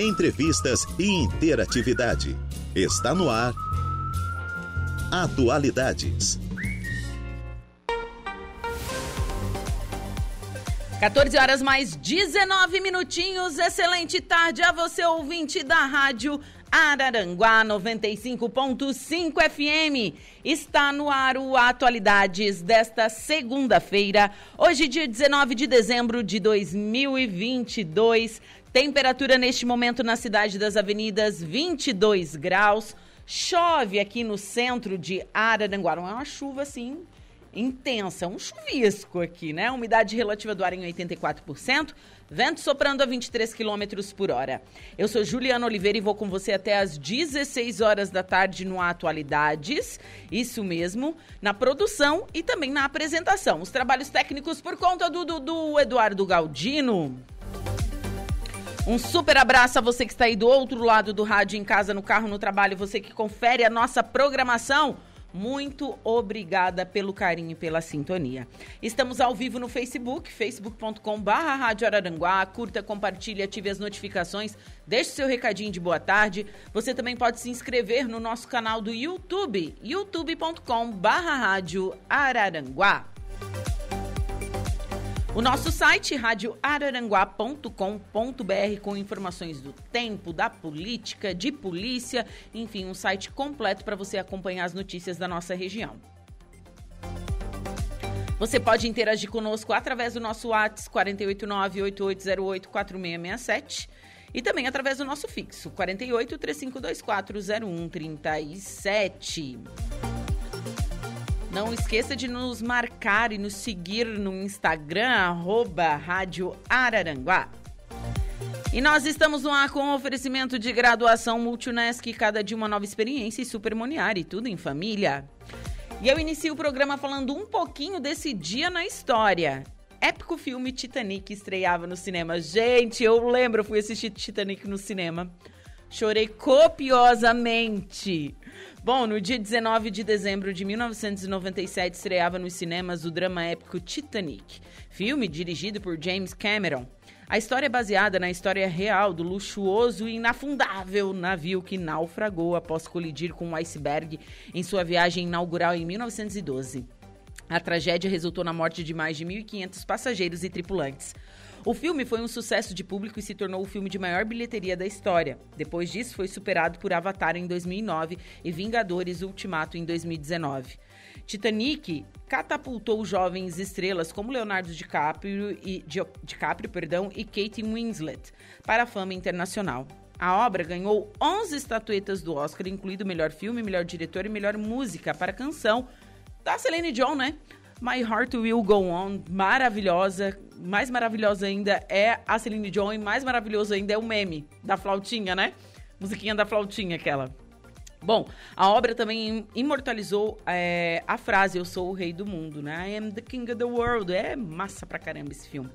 entrevistas e interatividade. Está no ar. Atualidades. 14 horas mais 19 minutinhos. Excelente tarde a você, ouvinte da Rádio Araranguá 95.5 FM. Está no ar o Atualidades desta segunda-feira, hoje, dia 19 de dezembro de 2022. Temperatura neste momento na cidade das avenidas 22 graus. Chove aqui no centro de Araranguá. Não é uma chuva assim intensa, um chuvisco aqui, né? Umidade relativa do ar em 84%, vento soprando a 23 km por hora. Eu sou Juliana Oliveira e vou com você até às 16 horas da tarde no Atualidades, isso mesmo, na produção e também na apresentação. Os trabalhos técnicos por conta do, do, do Eduardo Galdino. Um super abraço a você que está aí do outro lado do rádio, em casa, no carro, no trabalho, você que confere a nossa programação. Muito obrigada pelo carinho e pela sintonia. Estamos ao vivo no Facebook, facebook.com.br Rádio Araranguá. Curta, compartilhe, ative as notificações, deixe seu recadinho de boa tarde. Você também pode se inscrever no nosso canal do YouTube, youtube.com.br Rádio Araranguá. O nosso site, radioararanguá.com.br, com informações do tempo, da política, de polícia, enfim, um site completo para você acompanhar as notícias da nossa região. Você pode interagir conosco através do nosso WhatsApp 489-8808-4667 e também através do nosso fixo 48 3524 0137. Não esqueça de nos marcar e nos seguir no Instagram, arroba Rádio Araranguá. E nós estamos no ar com oferecimento de graduação Multunesc, cada dia uma nova experiência e supermoniar e tudo em família. E eu inicio o programa falando um pouquinho desse dia na história. Épico filme Titanic estreava no cinema. Gente, eu lembro, fui assistir Titanic no cinema. Chorei copiosamente. Bom, no dia 19 de dezembro de 1997 estreava nos cinemas o drama épico Titanic, filme dirigido por James Cameron. A história é baseada na história real do luxuoso e inafundável navio que naufragou após colidir com um iceberg em sua viagem inaugural em 1912. A tragédia resultou na morte de mais de 1.500 passageiros e tripulantes. O filme foi um sucesso de público e se tornou o filme de maior bilheteria da história. Depois disso, foi superado por Avatar em 2009 e Vingadores Ultimato em 2019. Titanic catapultou jovens estrelas como Leonardo DiCaprio e, DiCaprio, perdão, e Kate Winslet para a fama internacional. A obra ganhou 11 estatuetas do Oscar, incluindo melhor filme, melhor diretor e melhor música para a canção da Celine Dion, né? My Heart Will Go On, maravilhosa. Mais maravilhosa ainda é a Celine Dion e mais maravilhoso ainda é o meme da flautinha, né? Musiquinha da flautinha, aquela. Bom, a obra também imortalizou é, a frase Eu sou o rei do mundo, né? I am the king of the world. É massa pra caramba esse filme.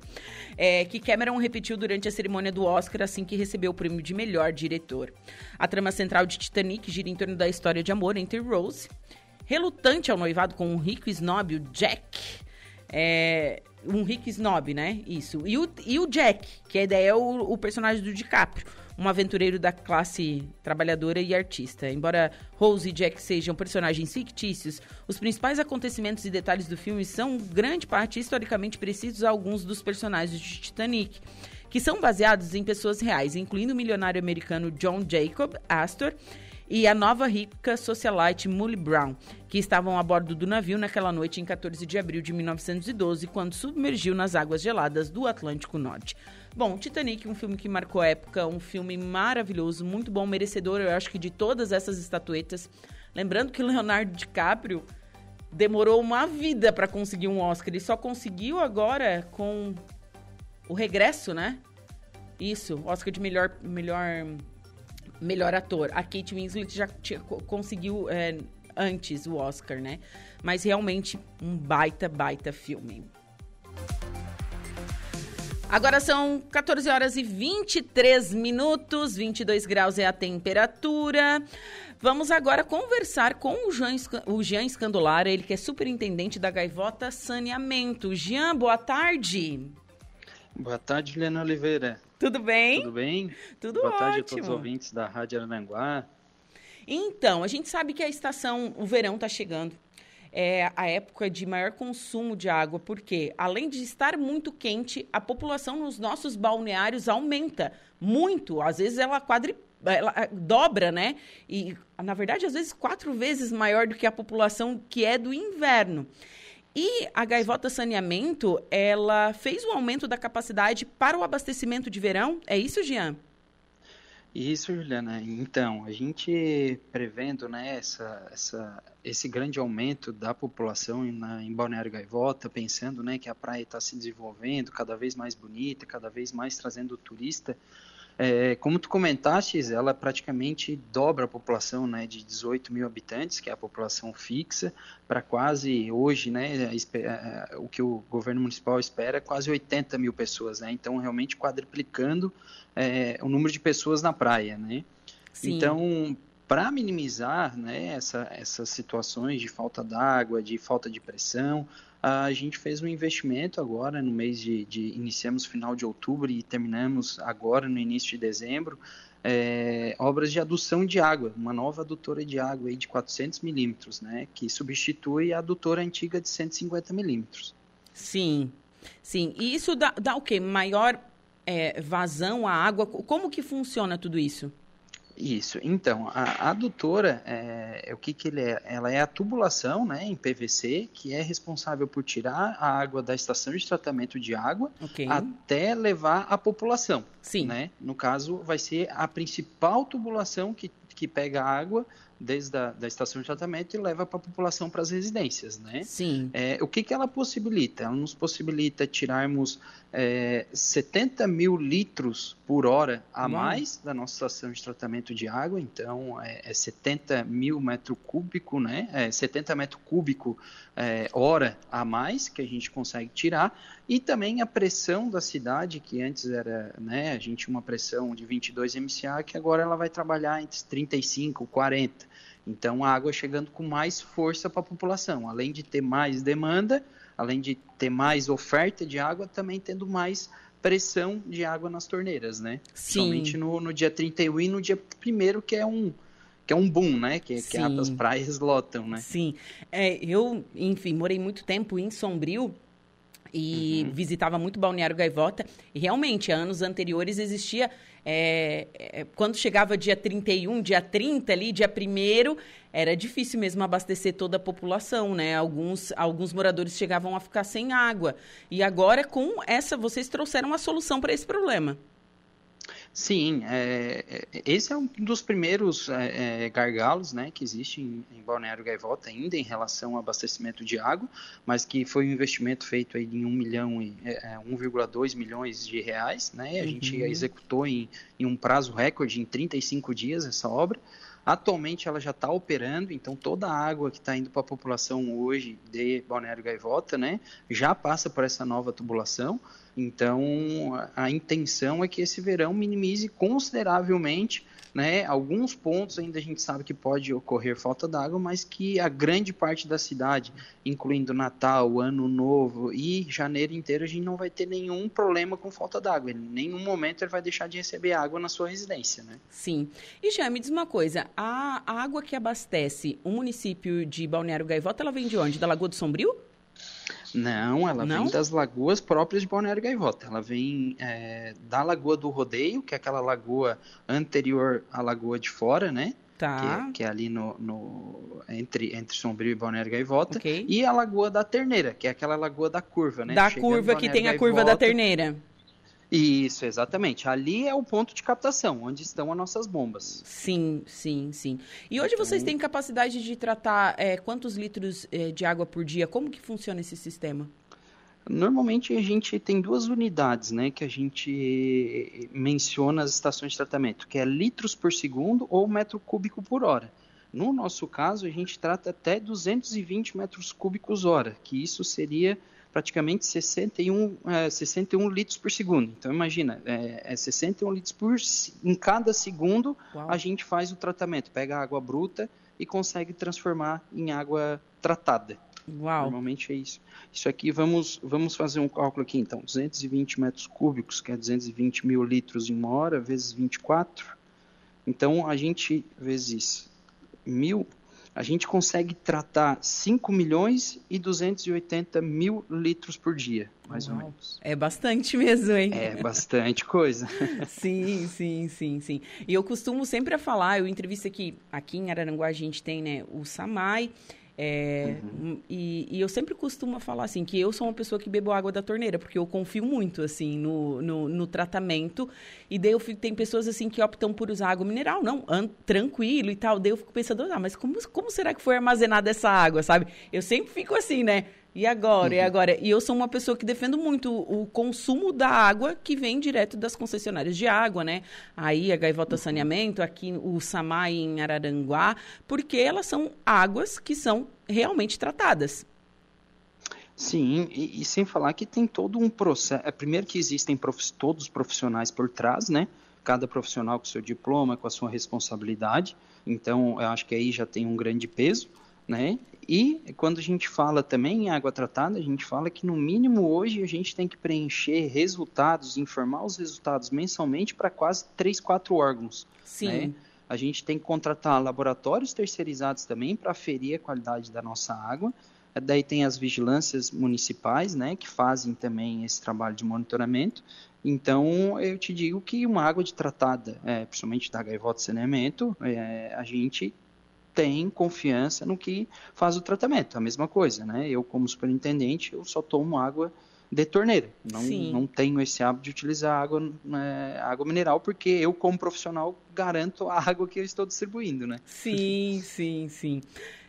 É, que Cameron repetiu durante a cerimônia do Oscar assim que recebeu o prêmio de melhor diretor. A trama central de Titanic gira em torno da história de amor entre Rose relutante ao noivado com um rico snob, o Jack. É, um rico snob, né? Isso. E o, e o Jack, que a ideia é o, o personagem do DiCaprio, um aventureiro da classe trabalhadora e artista. Embora Rose e Jack sejam personagens fictícios, os principais acontecimentos e detalhes do filme são grande parte historicamente precisos a alguns dos personagens de Titanic, que são baseados em pessoas reais, incluindo o milionário americano John Jacob Astor e a nova rica socialite Molly Brown, que estavam a bordo do navio naquela noite em 14 de abril de 1912, quando submergiu nas águas geladas do Atlântico Norte. Bom, Titanic, um filme que marcou época, um filme maravilhoso, muito bom, merecedor, eu acho que de todas essas estatuetas. Lembrando que Leonardo DiCaprio demorou uma vida para conseguir um Oscar, ele só conseguiu agora com o regresso, né? Isso, Oscar de melhor melhor melhor ator. A Kate Winslet já tinha, conseguiu é, antes o Oscar, né? Mas realmente um baita, baita filme. Agora são 14 horas e 23 minutos, 22 graus é a temperatura. Vamos agora conversar com o Jean, o Jean Escandolara, ele que é superintendente da Gaivota Saneamento. Jean, boa tarde. Boa tarde, Juliana Oliveira. Tudo bem? Tudo bem? Tudo Boa ótimo. tarde a todos os ouvintes da Rádio Arananguá. Então, a gente sabe que a estação, o verão está chegando. É a época de maior consumo de água, porque além de estar muito quente, a população nos nossos balneários aumenta muito. Às vezes ela quadri ela dobra, né? E, na verdade, às vezes quatro vezes maior do que a população que é do inverno. E a Gaivota Saneamento, ela fez o aumento da capacidade para o abastecimento de verão. É isso, Jean? Isso, Juliana. Então, a gente prevendo né, essa, essa, esse grande aumento da população na, em Balneário Gaivota, pensando né, que a praia está se desenvolvendo cada vez mais bonita, cada vez mais trazendo turista, é, como tu comentaste, ela praticamente dobra a população né, de 18 mil habitantes, que é a população fixa, para quase hoje, né, o que o governo municipal espera, quase 80 mil pessoas. Né? Então, realmente quadriplicando é, o número de pessoas na praia. Né? Então, para minimizar né, essa, essas situações de falta d'água, de falta de pressão, a gente fez um investimento agora no mês de, de iniciamos final de outubro e terminamos agora no início de dezembro é, obras de adução de água, uma nova adutora de água aí de 400 milímetros, né, que substitui a adutora antiga de 150 milímetros. Sim, sim. E isso dá, dá o quê? Maior é, vazão à água? Como que funciona tudo isso? Isso. Então, a adutora, é, é, o que, que ele é? Ela é a tubulação, né, em PVC, que é responsável por tirar a água da estação de tratamento de água okay. até levar à população. Sim. Né? No caso, vai ser a principal tubulação que, que pega a água desde a da estação de tratamento e leva para a população para as residências, né? Sim. É, o que, que ela possibilita? Ela nos possibilita tirarmos é, 70 mil litros por hora a Uau. mais da nossa estação de tratamento de água, então é, é 70 mil metro cúbico, né? É 70 metro cúbico é, hora a mais que a gente consegue tirar e também a pressão da cidade que antes era, né? A gente tinha uma pressão de 22 MCA que agora ela vai trabalhar entre 35 40 então, a água chegando com mais força para a população, além de ter mais demanda, além de ter mais oferta de água, também tendo mais pressão de água nas torneiras, né? Sim. Somente no, no dia 31 e no dia 1 que é um que é um boom, né? Que, que as praias lotam, né? Sim. É, eu, enfim, morei muito tempo em Sombrio e uhum. visitava muito Balneário Gaivota. E realmente, anos anteriores existia é, é, quando chegava dia 31, dia 30 ali, dia 1 era difícil mesmo abastecer toda a população, né? Alguns, alguns moradores chegavam a ficar sem água. E agora, com essa, vocês trouxeram uma solução para esse problema. Sim, é, é, esse é um dos primeiros é, é, gargalos né, que existe em, em, Balneário Gaivota ainda em relação ao abastecimento de água, mas que foi um investimento feito aí em 1 milhão e 1,2 é, milhões de reais, né? A uhum. gente executou em, em um prazo recorde em 35 dias essa obra. Atualmente ela já está operando, então toda a água que está indo para a população hoje de Balneário Gaivota, né, já passa por essa nova tubulação. Então, a intenção é que esse verão minimize consideravelmente né, alguns pontos ainda a gente sabe que pode ocorrer falta d'água, mas que a grande parte da cidade, incluindo Natal, Ano Novo e janeiro inteiro, a gente não vai ter nenhum problema com falta d'água. Em nenhum momento ele vai deixar de receber água na sua residência, né? Sim. E já me diz uma coisa, a água que abastece o município de Balneário Gaivota, ela vem de onde? Da Lagoa do Sombrio? Não, ela Não? vem das lagoas próprias de Balneário Gaivota. Ela vem é, da Lagoa do Rodeio, que é aquela lagoa anterior à Lagoa de Fora, né? Tá. Que, é, que é ali no, no, entre, entre Sombrio e Balneário Gaivota. Okay. E a Lagoa da Terneira, que é aquela lagoa da curva, né? Da Chegando curva que tem a curva da Terneira. Isso, exatamente. Ali é o ponto de captação, onde estão as nossas bombas. Sim, sim, sim. E hoje então... vocês têm capacidade de tratar é, quantos litros é, de água por dia? Como que funciona esse sistema? Normalmente a gente tem duas unidades, né, que a gente menciona as estações de tratamento, que é litros por segundo ou metro cúbico por hora. No nosso caso, a gente trata até 220 metros cúbicos hora, que isso seria praticamente 61, é, 61 litros por segundo. Então, imagina, é, é 61 litros por em cada segundo Uau. a gente faz o tratamento, pega a água bruta e consegue transformar em água tratada. Uau. Normalmente é isso. Isso aqui, vamos, vamos fazer um cálculo aqui, então. 220 metros cúbicos, que é 220 mil litros em uma hora, vezes 24. Então, a gente, vezes mil, a gente consegue tratar 5 milhões e 280 mil litros por dia, mais Uau. ou menos. É bastante mesmo, hein? É bastante coisa. sim, sim, sim, sim. E eu costumo sempre falar, eu entrevisto aqui, aqui em Araranguá a gente tem, né, o Samai, é, uhum. e, e, eu sempre costumo falar assim, que eu sou uma pessoa que bebo água da torneira, porque eu confio muito, assim, no, no, no tratamento. E daí eu fico, tem pessoas, assim, que optam por usar água mineral, não, an, tranquilo e tal. Daí eu fico pensando, ah, mas como, como será que foi armazenada essa água, sabe? Eu sempre fico assim, né? E agora? Uhum. E agora? E eu sou uma pessoa que defendo muito o consumo da água que vem direto das concessionárias de água, né? Aí a Gaivota uhum. Saneamento, aqui o Samai em Araranguá, porque elas são águas que são realmente tratadas. Sim, e, e sem falar que tem todo um processo. É, primeiro que existem prof, todos os profissionais por trás, né? Cada profissional com seu diploma, com a sua responsabilidade. Então, eu acho que aí já tem um grande peso né? E quando a gente fala também em água tratada, a gente fala que no mínimo hoje a gente tem que preencher resultados, informar os resultados mensalmente para quase 3, 4 órgãos. Sim. Né? A gente tem que contratar laboratórios terceirizados também para aferir a qualidade da nossa água. Daí tem as vigilâncias municipais, né, que fazem também esse trabalho de monitoramento. Então, eu te digo que uma água de tratada, é, principalmente da gaivota saneamento, é, a gente tem confiança no que faz o tratamento. A mesma coisa, né? Eu, como superintendente, eu só tomo água de torneira. Não, não tenho esse hábito de utilizar água, né, água mineral, porque eu, como profissional, garanto a água que eu estou distribuindo, né? Sim, sim, sim.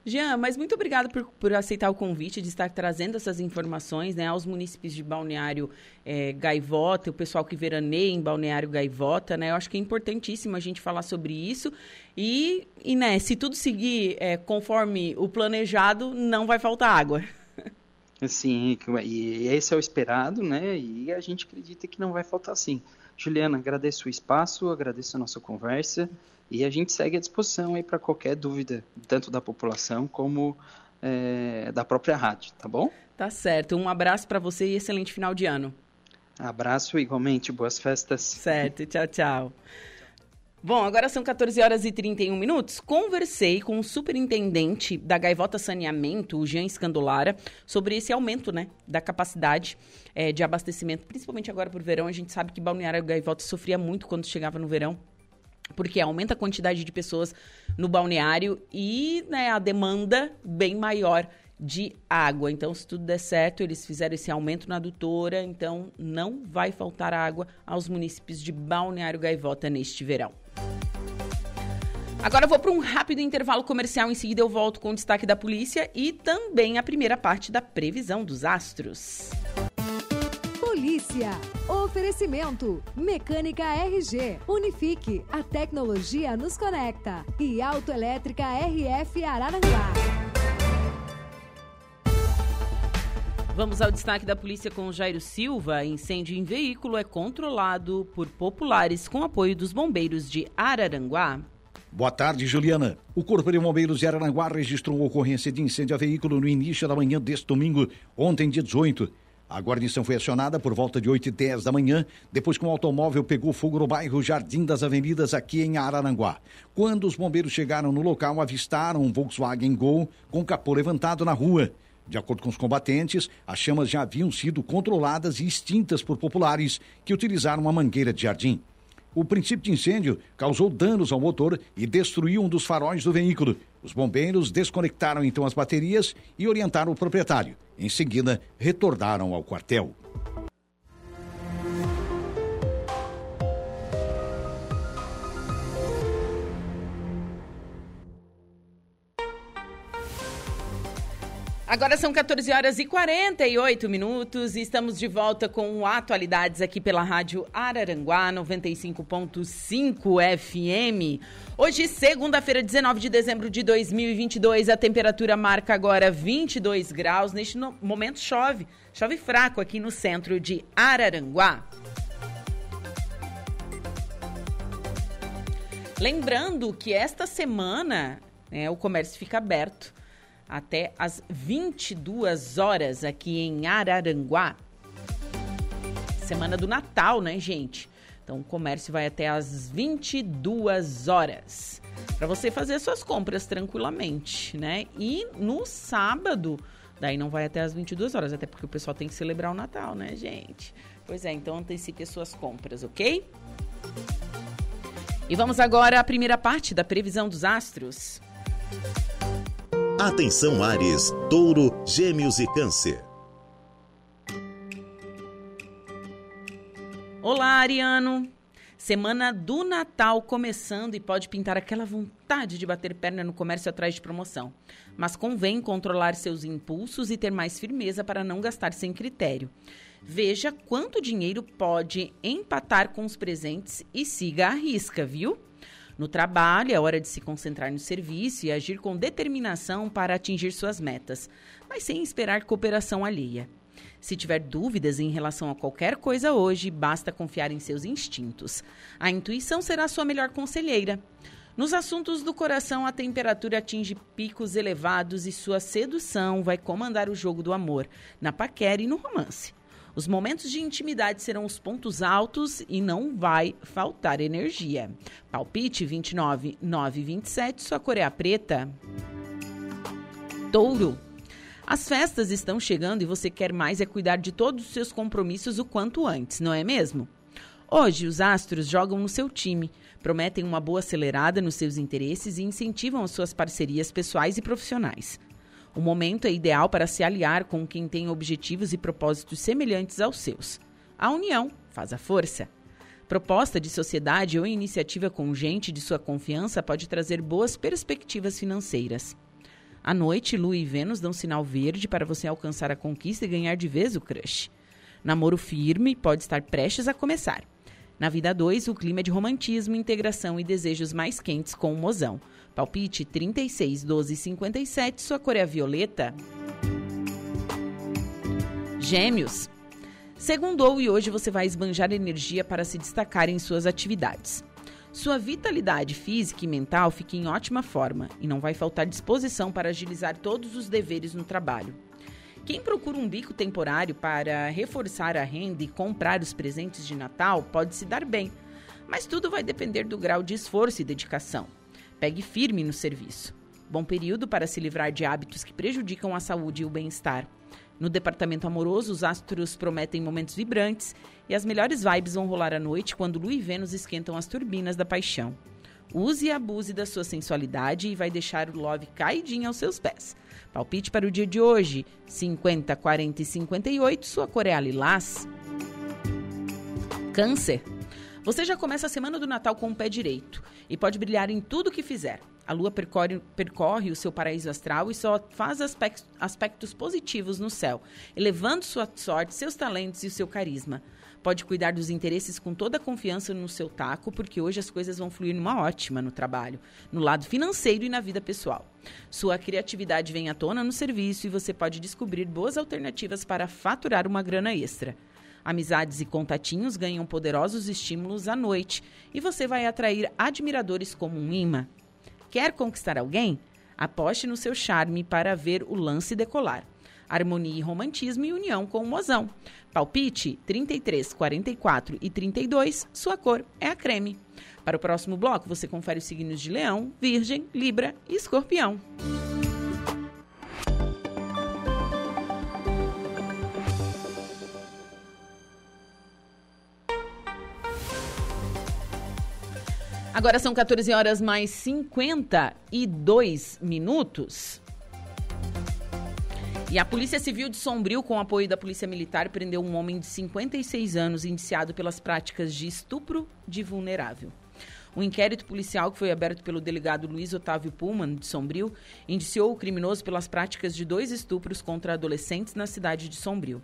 Jean, mas muito obrigado por, por, aceitar o convite de estar trazendo essas informações né, aos munícipes de Balneário é, Gaivota, o pessoal que veraneia em Balneário Gaivota. Né, eu acho que é importantíssimo a gente falar sobre isso. E, e né, se tudo seguir é, conforme o planejado, não vai faltar água. Sim, e esse é o esperado, né? E a gente acredita que não vai faltar sim. Juliana, agradeço o espaço, agradeço a nossa conversa. E a gente segue à disposição aí para qualquer dúvida, tanto da população como é, da própria rádio, tá bom? Tá certo. Um abraço para você e excelente final de ano. Abraço igualmente, boas festas. Certo, tchau, tchau. Bom, agora são 14 horas e 31 minutos. Conversei com o superintendente da Gaivota Saneamento, o Jean Escandolara, sobre esse aumento né, da capacidade é, de abastecimento, principalmente agora por verão. A gente sabe que Balneário Gaivota sofria muito quando chegava no verão porque aumenta a quantidade de pessoas no balneário e né, a demanda bem maior de água. Então, se tudo der certo, eles fizeram esse aumento na adutora, então não vai faltar água aos municípios de Balneário Gaivota neste verão. Agora eu vou para um rápido intervalo comercial, em seguida eu volto com o destaque da polícia e também a primeira parte da previsão dos astros. Polícia. Oferecimento. Mecânica RG. Unifique. A tecnologia nos conecta. E Autoelétrica RF Araranguá. Vamos ao destaque da polícia com Jairo Silva. Incêndio em veículo é controlado por populares com apoio dos bombeiros de Araranguá. Boa tarde, Juliana. O Corpo de Bombeiros de Araranguá registrou ocorrência de incêndio a veículo no início da manhã deste domingo, ontem, dia 18. A guarnição foi acionada por volta de 8 e 10 da manhã, depois que um automóvel pegou fogo no bairro Jardim das Avenidas, aqui em Araranguá. Quando os bombeiros chegaram no local, avistaram um Volkswagen Gol com capô levantado na rua. De acordo com os combatentes, as chamas já haviam sido controladas e extintas por populares que utilizaram uma mangueira de jardim. O princípio de incêndio causou danos ao motor e destruiu um dos faróis do veículo. Os bombeiros desconectaram então as baterias e orientaram o proprietário. Em seguida, retornaram ao quartel. Agora são 14 horas e 48 minutos e estamos de volta com atualidades aqui pela Rádio Araranguá 95.5 FM. Hoje, segunda-feira, 19 de dezembro de 2022, a temperatura marca agora 22 graus. Neste momento chove, chove fraco aqui no centro de Araranguá. Lembrando que esta semana né, o comércio fica aberto até as 22 horas aqui em Araranguá. Semana do Natal, né, gente? Então o comércio vai até as 22 horas para você fazer suas compras tranquilamente, né? E no sábado, daí não vai até as 22 horas, até porque o pessoal tem que celebrar o Natal, né, gente? Pois é, então antecipe as suas compras, ok? E vamos agora à primeira parte da previsão dos astros. Atenção Ares, Touro, Gêmeos e Câncer. Olá, Ariano. Semana do Natal começando e pode pintar aquela vontade de bater perna no comércio atrás de promoção. Mas convém controlar seus impulsos e ter mais firmeza para não gastar sem critério. Veja quanto dinheiro pode empatar com os presentes e siga a risca, viu? No trabalho, é hora de se concentrar no serviço e agir com determinação para atingir suas metas, mas sem esperar cooperação alheia. Se tiver dúvidas em relação a qualquer coisa hoje, basta confiar em seus instintos. A intuição será sua melhor conselheira. Nos assuntos do coração, a temperatura atinge picos elevados e sua sedução vai comandar o jogo do amor, na paquera e no romance. Os momentos de intimidade serão os pontos altos e não vai faltar energia. Palpite 29 927, sua cor é a preta. Touro. As festas estão chegando e você quer mais é cuidar de todos os seus compromissos o quanto antes, não é mesmo? Hoje, os astros jogam no seu time, prometem uma boa acelerada nos seus interesses e incentivam as suas parcerias pessoais e profissionais. O momento é ideal para se aliar com quem tem objetivos e propósitos semelhantes aos seus. A união faz a força. Proposta de sociedade ou iniciativa com gente de sua confiança pode trazer boas perspectivas financeiras. À noite, Lua e Vênus dão sinal verde para você alcançar a conquista e ganhar de vez o crush. Namoro firme pode estar prestes a começar. Na vida 2, o clima é de romantismo, integração e desejos mais quentes com o mozão. Palpite 36, 12 57, sua cor é violeta. Gêmeos. Segundou e hoje você vai esbanjar energia para se destacar em suas atividades. Sua vitalidade física e mental fica em ótima forma e não vai faltar disposição para agilizar todos os deveres no trabalho. Quem procura um bico temporário para reforçar a renda e comprar os presentes de Natal pode se dar bem, mas tudo vai depender do grau de esforço e dedicação. Pegue firme no serviço. Bom período para se livrar de hábitos que prejudicam a saúde e o bem-estar. No departamento amoroso, os astros prometem momentos vibrantes e as melhores vibes vão rolar à noite quando Lua e Vênus esquentam as turbinas da paixão. Use e abuse da sua sensualidade e vai deixar o love caidinho aos seus pés. Palpite para o dia de hoje: 50, 40 e 58. Sua cor é a lilás. Câncer. Você já começa a semana do Natal com o pé direito e pode brilhar em tudo que fizer. A lua percorre, percorre o seu paraíso astral e só faz aspectos, aspectos positivos no céu, elevando sua sorte, seus talentos e seu carisma. Pode cuidar dos interesses com toda a confiança no seu taco, porque hoje as coisas vão fluir numa ótima no trabalho, no lado financeiro e na vida pessoal. Sua criatividade vem à tona no serviço e você pode descobrir boas alternativas para faturar uma grana extra. Amizades e contatinhos ganham poderosos estímulos à noite e você vai atrair admiradores como um imã. Quer conquistar alguém? Aposte no seu charme para ver o lance decolar. Harmonia e romantismo e união com o mozão. Palpite 33, 44 e 32, sua cor é a creme. Para o próximo bloco, você confere os signos de Leão, Virgem, Libra e Escorpião. Agora são 14 horas mais 52 minutos. E a Polícia Civil de Sombrio, com apoio da Polícia Militar, prendeu um homem de 56 anos indiciado pelas práticas de estupro de vulnerável. O inquérito policial, que foi aberto pelo delegado Luiz Otávio Pullman, de Sombrio, indiciou o criminoso pelas práticas de dois estupros contra adolescentes na cidade de Sombrio.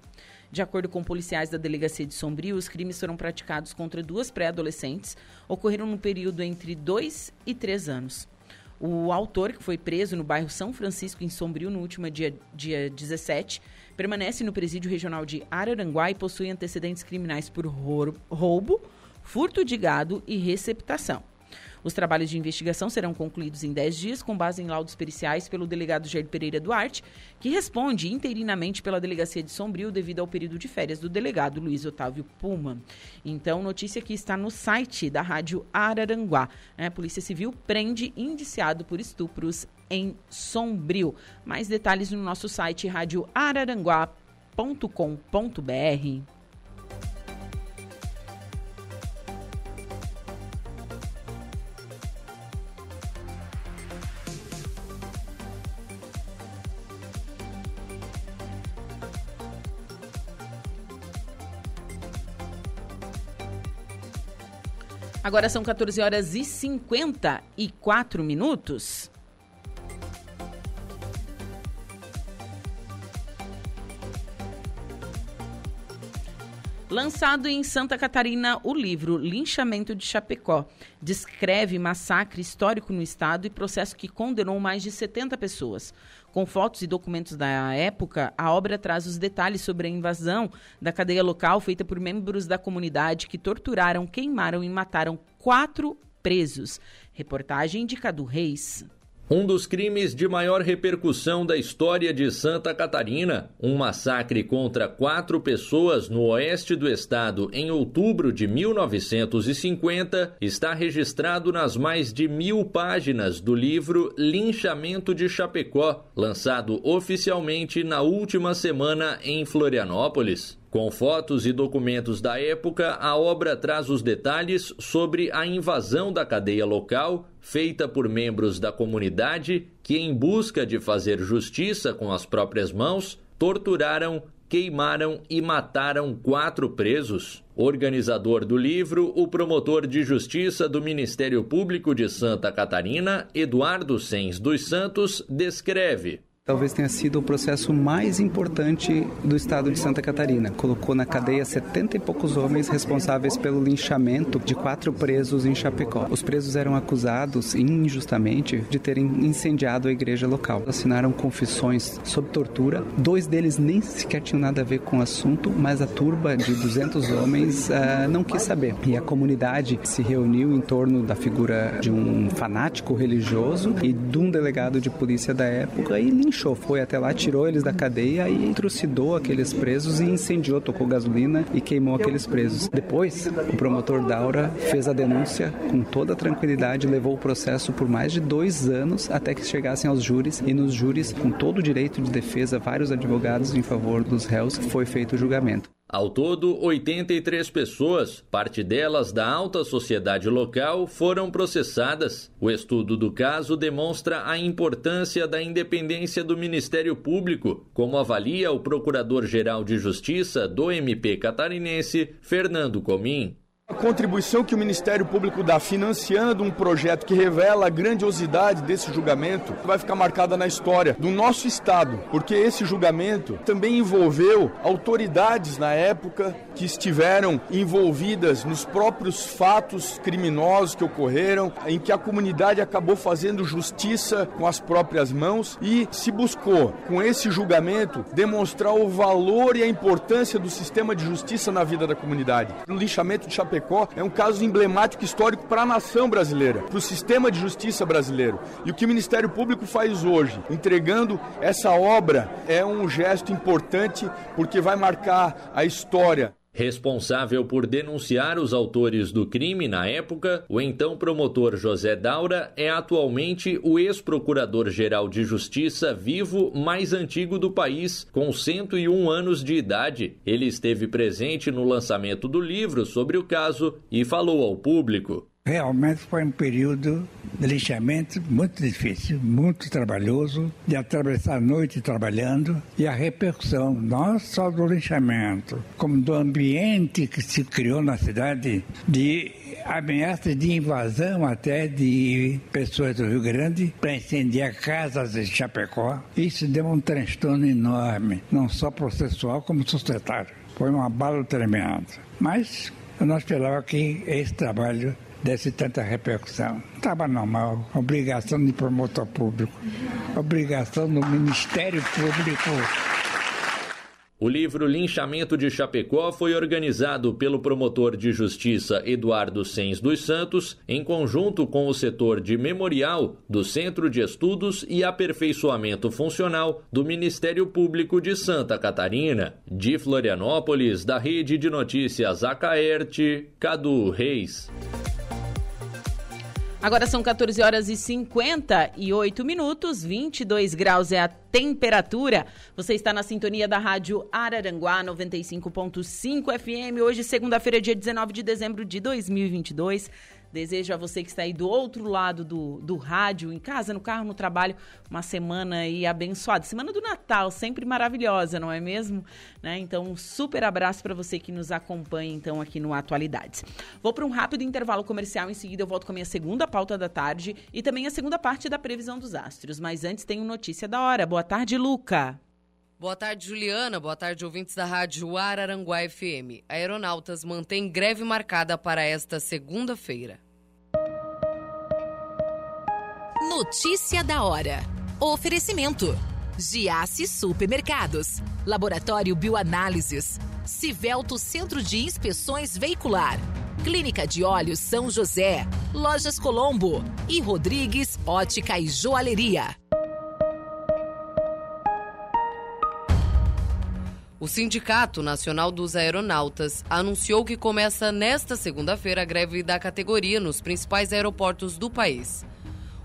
De acordo com policiais da delegacia de Sombrio, os crimes foram praticados contra duas pré-adolescentes, ocorreram no período entre 2 e 3 anos. O autor, que foi preso no bairro São Francisco, em Sombrio, no último dia, dia 17, permanece no presídio regional de Araranguá e possui antecedentes criminais por roubo, furto de gado e receptação. Os trabalhos de investigação serão concluídos em 10 dias, com base em laudos periciais pelo delegado Jair Pereira Duarte, que responde interinamente pela delegacia de Sombrio devido ao período de férias do delegado Luiz Otávio Puma. Então, notícia que está no site da Rádio Araranguá. A Polícia Civil prende indiciado por estupros em Sombrio. Mais detalhes no nosso site radioararanguá.com.br. Agora são 14 horas e 54 minutos. Lançado em Santa Catarina, o livro Linchamento de Chapecó descreve massacre histórico no estado e processo que condenou mais de 70 pessoas. Com fotos e documentos da época, a obra traz os detalhes sobre a invasão da cadeia local feita por membros da comunidade que torturaram, queimaram e mataram quatro presos. Reportagem de Cadu Reis. Um dos crimes de maior repercussão da história de Santa Catarina, um massacre contra quatro pessoas no oeste do estado em outubro de 1950, está registrado nas mais de mil páginas do livro Linchamento de Chapecó, lançado oficialmente na última semana em Florianópolis. Com fotos e documentos da época, a obra traz os detalhes sobre a invasão da cadeia local, feita por membros da comunidade que, em busca de fazer justiça com as próprias mãos, torturaram, queimaram e mataram quatro presos. Organizador do livro, o promotor de justiça do Ministério Público de Santa Catarina, Eduardo Sens dos Santos, descreve talvez tenha sido o processo mais importante do estado de Santa Catarina. Colocou na cadeia 70 e poucos homens responsáveis pelo linchamento de quatro presos em Chapecó. Os presos eram acusados injustamente de terem incendiado a igreja local. Assinaram confissões sob tortura. Dois deles nem sequer tinham nada a ver com o assunto, mas a turba de 200 homens uh, não quis saber. E a comunidade se reuniu em torno da figura de um fanático religioso e de um delegado de polícia da época e linchou, foi até lá, tirou eles da cadeia e trucidou aqueles presos e incendiou, tocou gasolina e queimou aqueles presos. Depois, o promotor Daura fez a denúncia com toda tranquilidade, levou o processo por mais de dois anos até que chegassem aos júris e nos júris, com todo o direito de defesa, vários advogados em favor dos réus, foi feito o julgamento. Ao todo, 83 pessoas, parte delas da alta sociedade local, foram processadas. O estudo do caso demonstra a importância da independência do Ministério Público, como avalia o Procurador-Geral de Justiça do MP catarinense, Fernando Comim. Contribuição que o Ministério Público dá financiando um projeto que revela a grandiosidade desse julgamento vai ficar marcada na história do nosso Estado, porque esse julgamento também envolveu autoridades na época que estiveram envolvidas nos próprios fatos criminosos que ocorreram, em que a comunidade acabou fazendo justiça com as próprias mãos e se buscou, com esse julgamento, demonstrar o valor e a importância do sistema de justiça na vida da comunidade. O lixamento de Chapecó é um caso emblemático histórico para a nação brasileira, para o sistema de justiça brasileiro. E o que o Ministério Público faz hoje, entregando essa obra, é um gesto importante porque vai marcar a história. Responsável por denunciar os autores do crime na época, o então promotor José Daura é atualmente o ex-procurador-geral de Justiça vivo mais antigo do país, com 101 anos de idade. Ele esteve presente no lançamento do livro sobre o caso e falou ao público. Realmente foi um período de lixamento muito difícil, muito trabalhoso, de atravessar a noite trabalhando e a repercussão não só do lixamento, como do ambiente que se criou na cidade de ameaça de invasão até de pessoas do Rio Grande para incendiar casas de Chapecó. Isso deu um transtorno enorme, não só processual como societário. Foi uma bala tremenda. Mas eu não esperava que esse trabalho desse tanta repercussão. Estava normal, obrigação de promotor público, obrigação do Ministério Público O livro Linchamento de Chapecó foi organizado pelo promotor de justiça Eduardo Sens dos Santos, em conjunto com o setor de memorial do Centro de Estudos e Aperfeiçoamento Funcional do Ministério Público de Santa Catarina. De Florianópolis, da Rede de Notícias Acaerte, Cadu Reis. Agora são 14 horas e 58 minutos, 22 graus é a temperatura. Você está na sintonia da Rádio Araranguá 95.5 FM. Hoje, segunda-feira, dia 19 de dezembro de 2022. Desejo a você que está aí do outro lado do, do rádio, em casa, no carro, no trabalho, uma semana aí abençoada. Semana do Natal, sempre maravilhosa, não é mesmo? Né? Então, um super abraço para você que nos acompanha, então, aqui no Atualidades. Vou para um rápido intervalo comercial, em seguida eu volto com a minha segunda pauta da tarde e também a segunda parte da previsão dos astros. Mas antes tem notícia da hora. Boa tarde, Luca. Boa tarde, Juliana. Boa tarde, ouvintes da Rádio Araranguá FM. Aeronautas mantém greve marcada para esta segunda-feira. Notícia da hora. Oferecimento. Giasse Supermercados. Laboratório Bioanálises. Civelto Centro de Inspeções Veicular. Clínica de Olhos São José. Lojas Colombo. E Rodrigues Ótica e Joalheria. O Sindicato Nacional dos Aeronautas anunciou que começa nesta segunda-feira a greve da categoria nos principais aeroportos do país.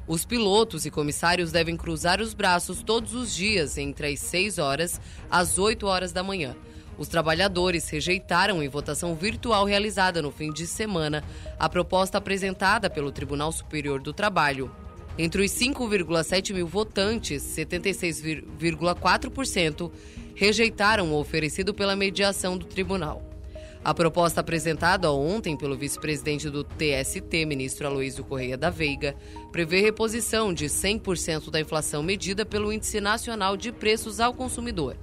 Os pilotos e comissários devem cruzar os braços todos os dias entre as 6 horas às 8 horas da manhã. Os trabalhadores rejeitaram em votação virtual realizada no fim de semana a proposta apresentada pelo Tribunal Superior do Trabalho. Entre os 5,7 mil votantes, 76,4% rejeitaram o oferecido pela mediação do tribunal. A proposta apresentada ontem pelo vice-presidente do TST, ministro Aloysio Correia da Veiga, prevê reposição de 100% da inflação medida pelo Índice Nacional de Preços ao Consumidor,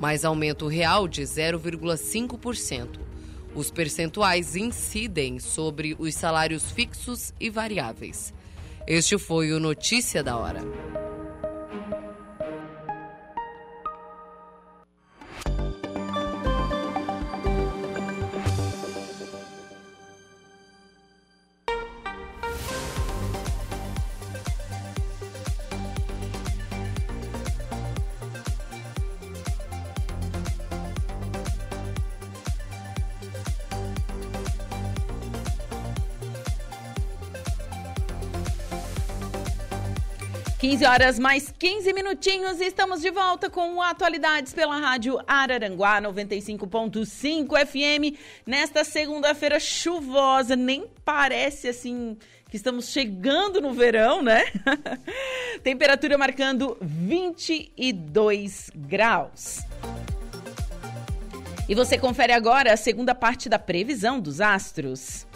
mais aumento real de 0,5%. Os percentuais incidem sobre os salários fixos e variáveis. Este foi o Notícia da Hora. 15 horas mais 15 minutinhos e estamos de volta com atualidades pela Rádio Araranguá 95.5 FM nesta segunda-feira chuvosa, nem parece assim que estamos chegando no verão, né? Temperatura marcando 22 graus. E você confere agora a segunda parte da previsão dos astros.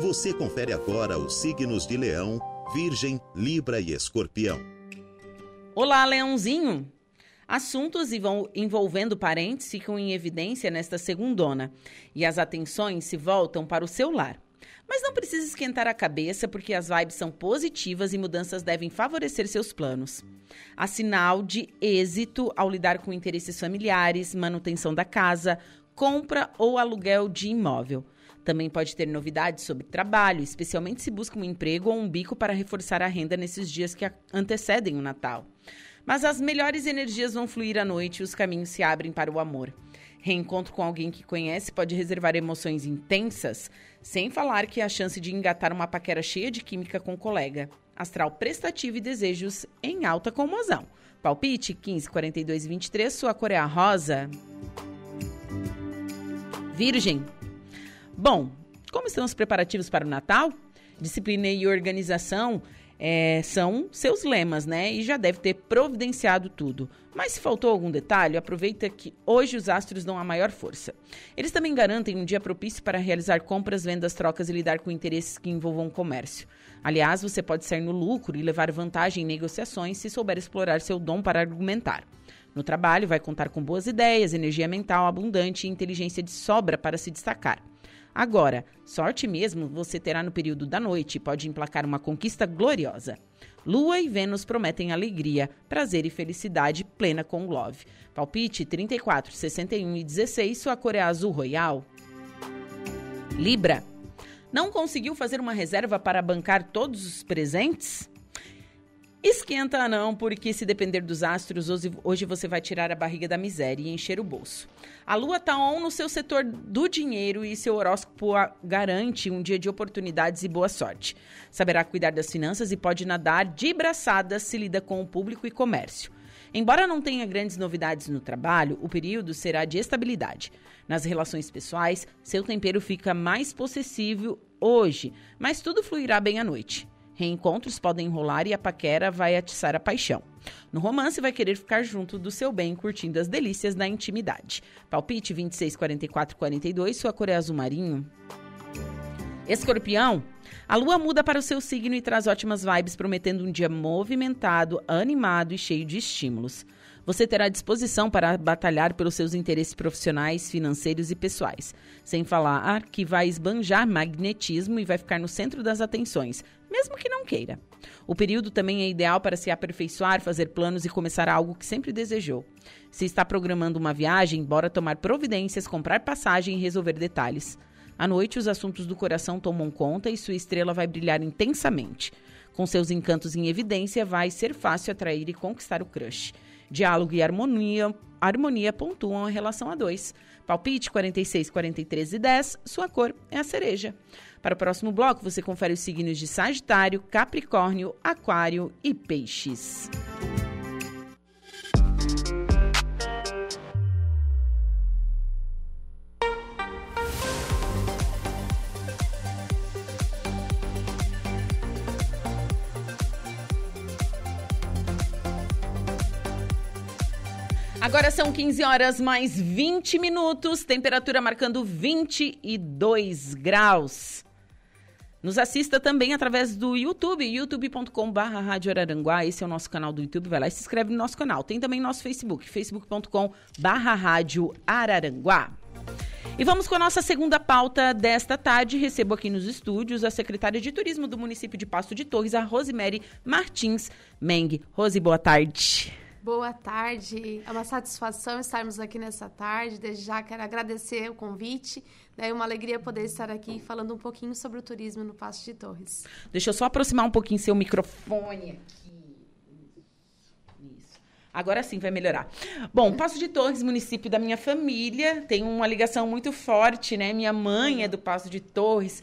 Você confere agora os signos de Leão Virgem, Libra e Escorpião. Olá, Leãozinho! Assuntos envolvendo parentes ficam em evidência nesta segundona e as atenções se voltam para o seu lar. Mas não precisa esquentar a cabeça porque as vibes são positivas e mudanças devem favorecer seus planos. Há sinal de êxito ao lidar com interesses familiares, manutenção da casa, compra ou aluguel de imóvel. Também pode ter novidades sobre trabalho, especialmente se busca um emprego ou um bico para reforçar a renda nesses dias que antecedem o Natal. Mas as melhores energias vão fluir à noite e os caminhos se abrem para o amor. Reencontro com alguém que conhece pode reservar emoções intensas, sem falar que há chance de engatar uma paquera cheia de química com o colega. Astral prestativo e desejos em alta comoção. Palpite 15, 42 23, sua cor é a rosa. Virgem, Bom, como estão os preparativos para o Natal? Disciplina e organização é, são seus lemas, né? E já deve ter providenciado tudo. Mas se faltou algum detalhe, aproveita que hoje os astros dão a maior força. Eles também garantem um dia propício para realizar compras, vendas, trocas e lidar com interesses que envolvam comércio. Aliás, você pode sair no lucro e levar vantagem em negociações se souber explorar seu dom para argumentar. No trabalho, vai contar com boas ideias, energia mental abundante e inteligência de sobra para se destacar. Agora, sorte mesmo você terá no período da noite pode emplacar uma conquista gloriosa. Lua e Vênus prometem alegria, prazer e felicidade plena com Love. Palpite 34, 61 e 16, sua cor é azul royal. Libra. Não conseguiu fazer uma reserva para bancar todos os presentes? Esquenta não, porque se depender dos astros, hoje, você vai tirar a barriga da miséria e encher o bolso. A lua tá on no seu setor do dinheiro e seu horóscopo garante um dia de oportunidades e boa sorte. Saberá cuidar das finanças e pode nadar de braçadas se lida com o público e comércio. Embora não tenha grandes novidades no trabalho, o período será de estabilidade. Nas relações pessoais, seu tempero fica mais possessivo hoje, mas tudo fluirá bem à noite. Reencontros podem enrolar e a paquera vai atiçar a paixão. No romance, vai querer ficar junto do seu bem, curtindo as delícias da intimidade. Palpite 26, 44, 42, sua cor é azul marinho. Escorpião, a lua muda para o seu signo e traz ótimas vibes, prometendo um dia movimentado, animado e cheio de estímulos. Você terá disposição para batalhar pelos seus interesses profissionais, financeiros e pessoais. Sem falar que vai esbanjar magnetismo e vai ficar no centro das atenções, mesmo que não queira. O período também é ideal para se aperfeiçoar, fazer planos e começar algo que sempre desejou. Se está programando uma viagem, bora tomar providências, comprar passagem e resolver detalhes. À noite, os assuntos do coração tomam conta e sua estrela vai brilhar intensamente. Com seus encantos em evidência, vai ser fácil atrair e conquistar o crush. Diálogo e harmonia, harmonia pontuam a relação a dois. Palpite 46, 43 e 10, sua cor é a cereja. Para o próximo bloco, você confere os signos de Sagitário, Capricórnio, Aquário e Peixes. Agora são 15 horas mais 20 minutos, temperatura marcando 22 graus. Nos assista também através do YouTube, youtube.com.br Rádio Araranguá. Esse é o nosso canal do YouTube. Vai lá e se inscreve no nosso canal. Tem também nosso Facebook, facebook.com.br Rádio Araranguá. E vamos com a nossa segunda pauta desta tarde. Recebo aqui nos estúdios a secretária de Turismo do município de Pasto de Torres, a Rosemary Martins Meng. Rose, boa tarde. Boa tarde, é uma satisfação estarmos aqui nessa tarde. Desde já quero agradecer o convite? É uma alegria poder estar aqui falando um pouquinho sobre o turismo no Passo de Torres. Deixa eu só aproximar um pouquinho seu microfone aqui. Isso. Agora sim vai melhorar. Bom, Passo de Torres, município da minha família, tem uma ligação muito forte, né? Minha mãe é do Passo de Torres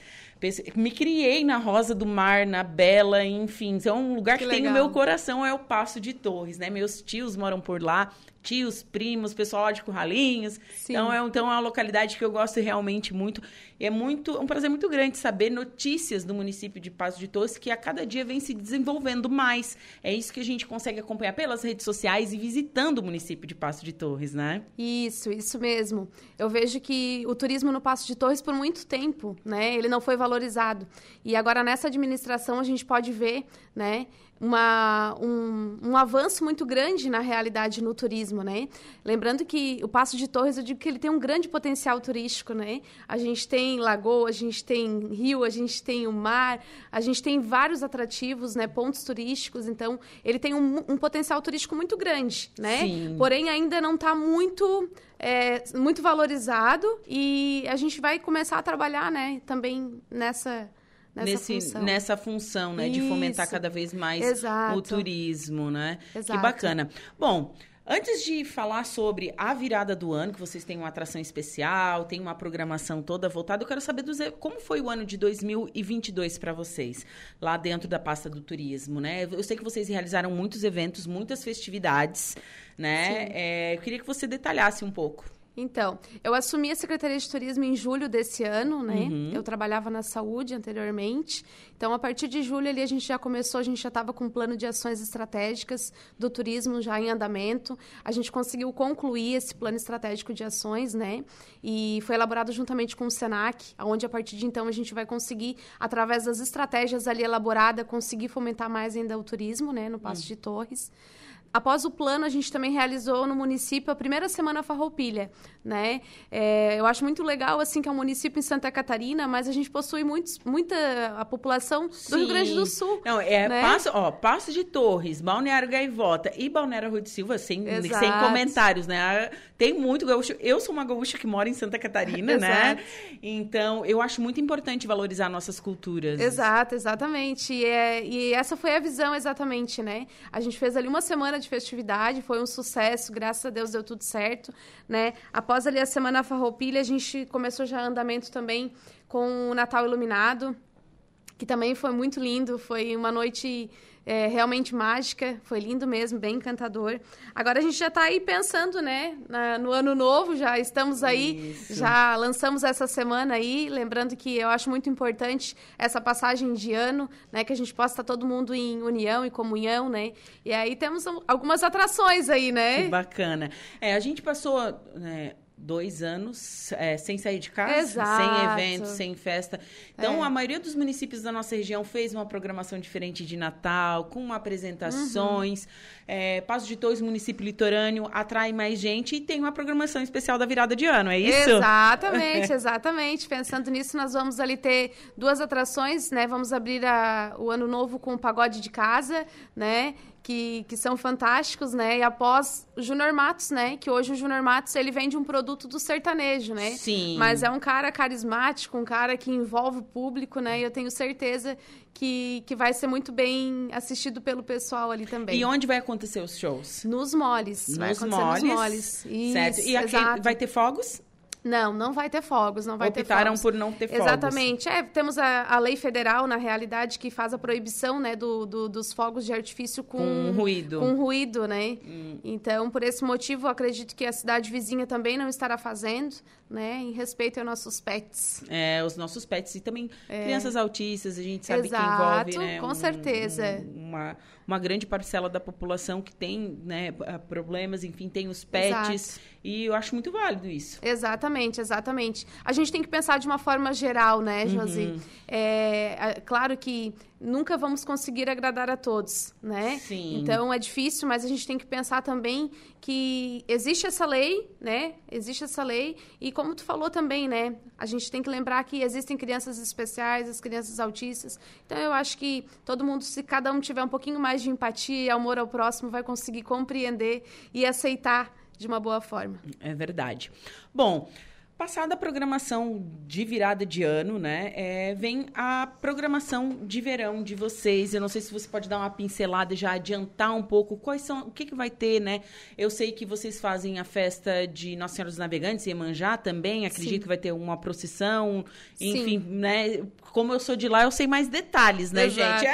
me criei na Rosa do Mar, na Bela, enfim. Então, um lugar que, que tem no meu coração é o Passo de Torres, né? Meus tios moram por lá tios, primos, pessoal lá de Curralinhos. Então é, então é uma localidade que eu gosto realmente muito. E é muito um prazer muito grande saber notícias do município de Passo de Torres que a cada dia vem se desenvolvendo mais. É isso que a gente consegue acompanhar pelas redes sociais e visitando o município de Passo de Torres, né? Isso, isso mesmo. Eu vejo que o turismo no Passo de Torres por muito tempo, né, ele não foi valorizado. E agora nessa administração a gente pode ver, né, uma, um, um, avanço muito grande na realidade no turismo, né? Lembrando que o Passo de Torres, eu digo que ele tem um grande potencial turístico, né? A gente tem lagoa, a gente tem rio, a gente tem o mar, a gente tem vários atrativos, né? Pontos turísticos, então ele tem um, um potencial turístico muito grande, né? Sim. Porém, ainda não está muito é, muito valorizado e a gente vai começar a trabalhar, né? Também nessa nessa Nesse, função. Nessa função, né? Isso. De fomentar cada vez mais Exato. o turismo, né? Exato. Que bacana. Bom, Antes de falar sobre a virada do ano, que vocês têm uma atração especial, tem uma programação toda voltada, eu quero saber dos, como foi o ano de 2022 para vocês, lá dentro da pasta do turismo, né? Eu sei que vocês realizaram muitos eventos, muitas festividades, né? É, eu queria que você detalhasse um pouco. Então, eu assumi a Secretaria de Turismo em julho desse ano, né? Uhum. Eu trabalhava na saúde anteriormente. Então, a partir de julho ali a gente já começou, a gente já estava com um plano de ações estratégicas do turismo já em andamento. A gente conseguiu concluir esse plano estratégico de ações, né? E foi elaborado juntamente com o Senac, onde a partir de então a gente vai conseguir, através das estratégias ali elaboradas, conseguir fomentar mais ainda o turismo, né? No Passo uhum. de Torres. Após o plano, a gente também realizou no município a primeira semana farroupilha, né? É, eu acho muito legal, assim, que é um município em Santa Catarina, mas a gente possui muitos, muita a população do Sim. Rio Grande do Sul. Não, é né? Passo, ó, Passo de Torres, Balneário Gaivota e Balneário Rui de Silva, sem, Exato. sem comentários, né? Tem muito gaúcho. Eu sou uma gaúcha que mora em Santa Catarina, né? Então, eu acho muito importante valorizar nossas culturas. Exato, exatamente. E, é- e essa foi a visão exatamente, né? A gente fez ali uma semana de festividade, foi um sucesso, graças a Deus deu tudo certo, né? Após ali a Semana Farroupilha, a gente começou já andamento também com o Natal Iluminado, que também foi muito lindo, foi uma noite é, realmente mágica, foi lindo mesmo, bem encantador. Agora a gente já está aí pensando, né, na- no ano novo, já estamos aí, Isso. já lançamos essa semana aí, lembrando que eu acho muito importante essa passagem de ano, né, que a gente possa estar todo mundo em união e comunhão, né, e aí temos al- algumas atrações aí, Que né. bacana. É, a gente passou né, dois anos é, sem sair de casa, Exato. sem evento, sem festa. Então, É. a maioria dos municípios da nossa região fez uma programação diferente de Natal, com apresentações. É, Passo de Torres, município litorâneo, atrai mais gente e tem uma programação especial da virada de ano, é isso? Exatamente, exatamente. Pensando nisso, nós vamos ali ter duas atrações, né? Vamos abrir a- o ano novo com o pagode de casa, né? Que, que são fantásticos, né? E após o Júnior Matos, né? Que hoje o Júnior Matos, ele vende um produto do sertanejo, né? Sim. Mas é um cara carismático, um cara que envolve o público, né? E eu tenho certeza que, que vai ser muito bem assistido pelo pessoal ali também. E onde vai acontecer os shows? Nos moles. vai Nos acontecer moles. nos moles. certo. Isso, E aqui exato. vai ter fogos? Não, não vai ter fogos, não vai ter Optaram fogos. por não ter fogos. Exatamente. É, temos a, a lei federal, na realidade, que faz a proibição né, do, do- dos fogos de artifício com, Com ruído. Com ruído, né? Hum. Então, por esse motivo, acredito que a cidade vizinha também não estará fazendo, né? Em respeito aos nossos pets. É, os nossos pets e também É. crianças autistas, a gente sabe Exato, que envolve, né? com um- certeza. um- uma, uma grande parcela da população que tem, né, p- problemas, enfim, tem os pets. E eu acho muito válido isso. Exatamente, exatamente. A gente tem que pensar de uma forma geral, né, Josi? Uhum. É, é, claro que nunca vamos conseguir agradar a todos, né? Sim. Então é difícil, mas a gente tem que pensar também que existe essa lei, né? Existe essa lei e como tu falou também, né? A gente tem que lembrar que existem crianças especiais, as crianças autistas. Então eu acho que todo mundo, se cada um tiver um pouquinho mais de empatia e amor ao próximo, vai conseguir compreender e aceitar de uma boa forma. É verdade. Bom, passada a programação de virada de ano, né? é, vem a programação de verão de vocês. Eu não sei se você pode dar uma pincelada e já adiantar um pouco quais são, o que, que vai ter, né? Eu sei que vocês fazem a festa de Nossa Senhora dos Navegantes em Manjá também. Acredito Sim. que vai ter uma procissão, Sim. enfim, né? Como eu sou de lá, eu sei mais detalhes, né, Exato. gente?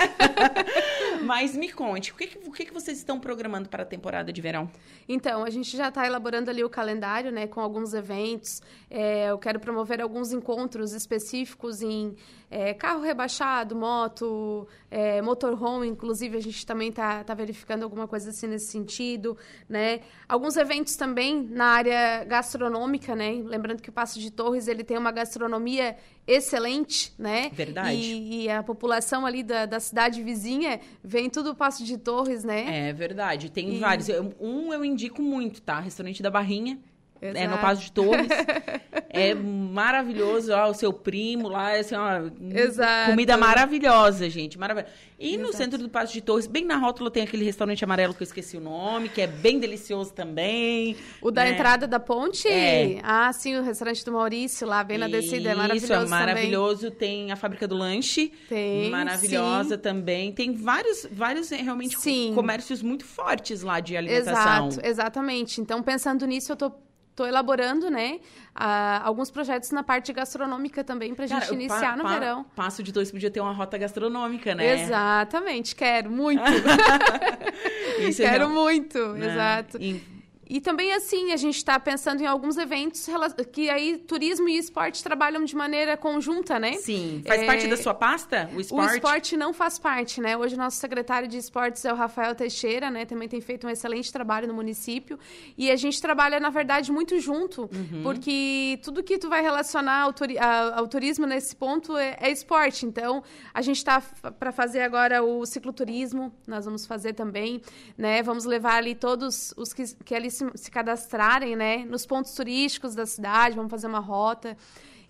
Mas me conte, o que, que, o que, que vocês estão programando para a temporada de verão? Então, a gente já está elaborando ali o calendário, né, com alguns eventos. É, eu quero promover alguns encontros específicos em é, carro rebaixado, moto, é, motorhome, inclusive a gente também está tá verificando alguma coisa assim nesse sentido, né? Alguns eventos também na área gastronômica, né? Lembrando que o Passo de Torres ele tem uma gastronomia excelente, né? Verdade. E, e a população ali da, da cidade vizinha vem tudo o Passo de Torres, né? É verdade, tem E- vários. Um eu indico muito, tá? Restaurante da Barrinha. É no Exato. Passo de Torres. é maravilhoso, ó, o seu primo lá, assim, ó, Exato. comida maravilhosa, gente, maravilhosa. E no Exato. centro do Passo de Torres, bem na rótula, tem aquele restaurante amarelo que eu esqueci o nome, que é bem delicioso também. O da né? entrada da ponte? É. Ah, sim, o restaurante do Maurício, lá bem na descida. É maravilhoso Isso, é maravilhoso. Tem a fábrica do lanche, Tem, maravilhosa sim. também. Tem vários, vários eh, realmente Sim. comércios muito fortes lá de também. alimentação. Exato, exatamente. Então, pensando nisso, eu tô, tô elaborando, né, ah, alguns projetos na parte gastronômica também pra gente Cara, o iniciar pa- no pa- verão. Passo de Torres podia ter uma rota gastronômica, né? Exatamente, quero muito. É quero muito, né? exato. E- E também, assim, a gente está pensando em alguns eventos que aí turismo e esporte trabalham de maneira conjunta, né? Sim. Faz é... parte da sua pasta, o esporte? O esporte não faz parte, né? Hoje o nosso secretário de esportes é o Rafael Teixeira, né? Também tem feito um excelente trabalho no município. E a gente trabalha, na verdade, muito junto, uhum. porque tudo que tu vai relacionar ao, turi ao turismo nesse ponto é, é, esporte. Então, a gente está para fazer agora o cicloturismo, nós vamos fazer também, né? Vamos levar ali todos os que, que ali se, se cadastrarem, né, nos pontos turísticos da cidade, vamos fazer uma rota.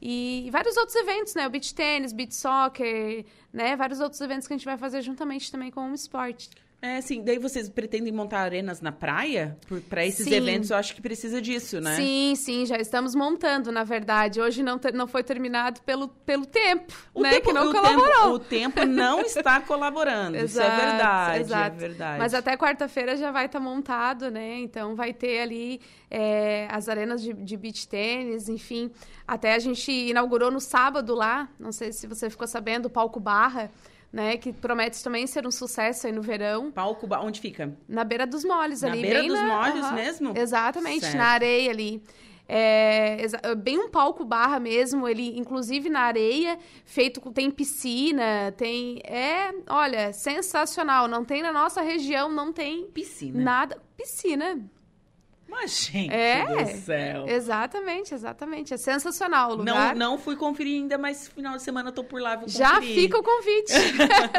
E, vários outros eventos, né? O beach tênis, beach soccer, né? Vários outros eventos que a gente vai fazer juntamente também com o esporte. É, sim. Daí vocês pretendem montar arenas na praia? Para esses sim. eventos, eu acho que precisa disso, né? Sim, sim. Já estamos montando, na verdade. Hoje não, ter, não foi terminado pelo, pelo tempo, o né? Tempo, que não o colaborou. Tempo, o tempo não está colaborando. exato, isso é verdade. É exato. É verdade. Mas até quarta-feira já vai estar tá montado, né? Então vai ter ali é, as arenas de, de beach tênis, enfim. Até a gente inaugurou no sábado lá. Não sei se você ficou sabendo, o Palco Barra né? Que promete também ser um sucesso aí no verão. Palco, onde fica? Na beira dos molhos na ali. Na beira dos na... uhum. mesmo? Exatamente, certo. na areia ali. É, bem um palco barra mesmo, ele inclusive na areia, feito tem piscina, tem é, olha, sensacional, não tem na nossa região, não tem piscina. Nada, piscina. Mas, gente é, do céu. Exatamente, exatamente. É sensacional o lugar. Não, não fui conferir ainda, mas final de semana eu tô por lá, vou Já conferir. fica o convite.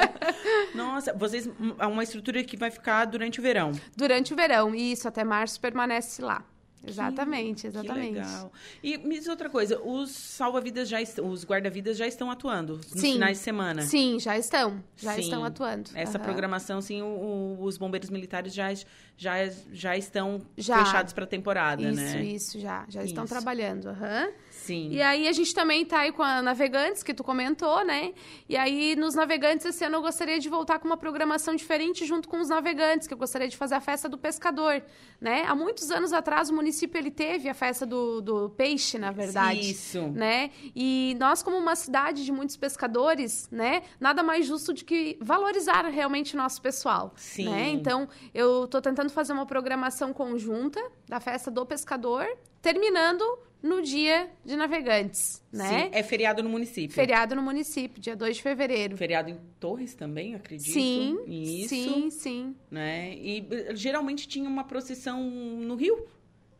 Nossa, vocês... É uma estrutura que vai ficar durante o verão. Durante o verão, isso. Até março permanece lá. Exatamente, exatamente. Que legal. E me diz outra coisa, os salva-vidas já estão, os guarda-vidas já estão atuando nos sim, finais de semana? Sim, já estão, já sim. estão atuando. Essa uhum. programação, sim, o, o, os bombeiros militares já, já, já estão já. fechados para a temporada, isso, né? Isso, isso, já, já estão trabalhando. Uhum. Sim. E aí a gente também tá aí com a Navegantes, que tu comentou, né? E aí nos Navegantes esse ano eu gostaria de voltar com uma programação diferente junto com os Navegantes, que eu gostaria de fazer a festa do pescador, né? Há muitos anos atrás o município ele teve a festa do, do peixe, na verdade. Isso. Né? E nós como uma cidade de muitos pescadores, né? Nada mais justo de que valorizar realmente o nosso pessoal. Sim. Né? Então eu tô tentando fazer uma programação conjunta da festa do pescador, terminando no dia de navegantes, né? Sim, é feriado no município. Feriado no município, dia 2 de fevereiro. Feriado em Torres também, acredito. Sim, Isso, sim, sim. Né? E geralmente tinha uma procissão no Rio,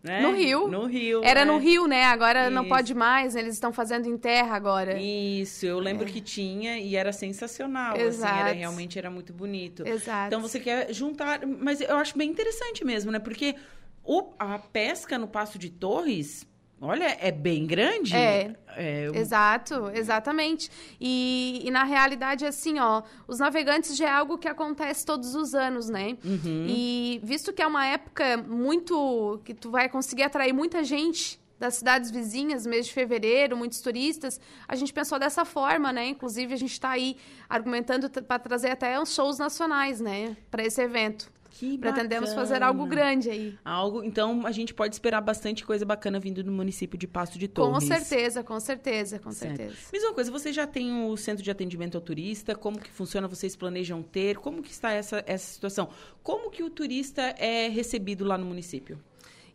né? No Rio. No Rio. Era né? no Rio, né? Agora Isso. não pode mais, eles estão fazendo em terra agora. Isso, eu lembro é. que tinha e era sensacional, Exato. assim, era, realmente era muito bonito. Exato. Então você quer juntar, mas eu acho bem interessante mesmo, né? Porque o, a pesca no Passo de Torres Olha, é bem grande. É. é eu... Exato, exatamente. E, e, na realidade, assim, ó, os navegantes já é algo que acontece todos os anos, né? Uhum. E visto que é uma época muito. que tu vai conseguir atrair muita gente das cidades vizinhas, mês de fevereiro, muitos turistas, a gente pensou dessa forma, né? Inclusive, a gente está aí argumentando para trazer até os shows nacionais, né? Para esse evento. Que Pretendemos fazer algo grande aí. Algo, então a gente pode esperar bastante coisa bacana vindo do município de Passo de Torres. Com certeza, com certeza, com certo. certeza. Mesma coisa, você já tem o centro de atendimento ao turista, como que funciona, vocês planejam ter, como que está essa, essa situação? Como que o turista é recebido lá no município?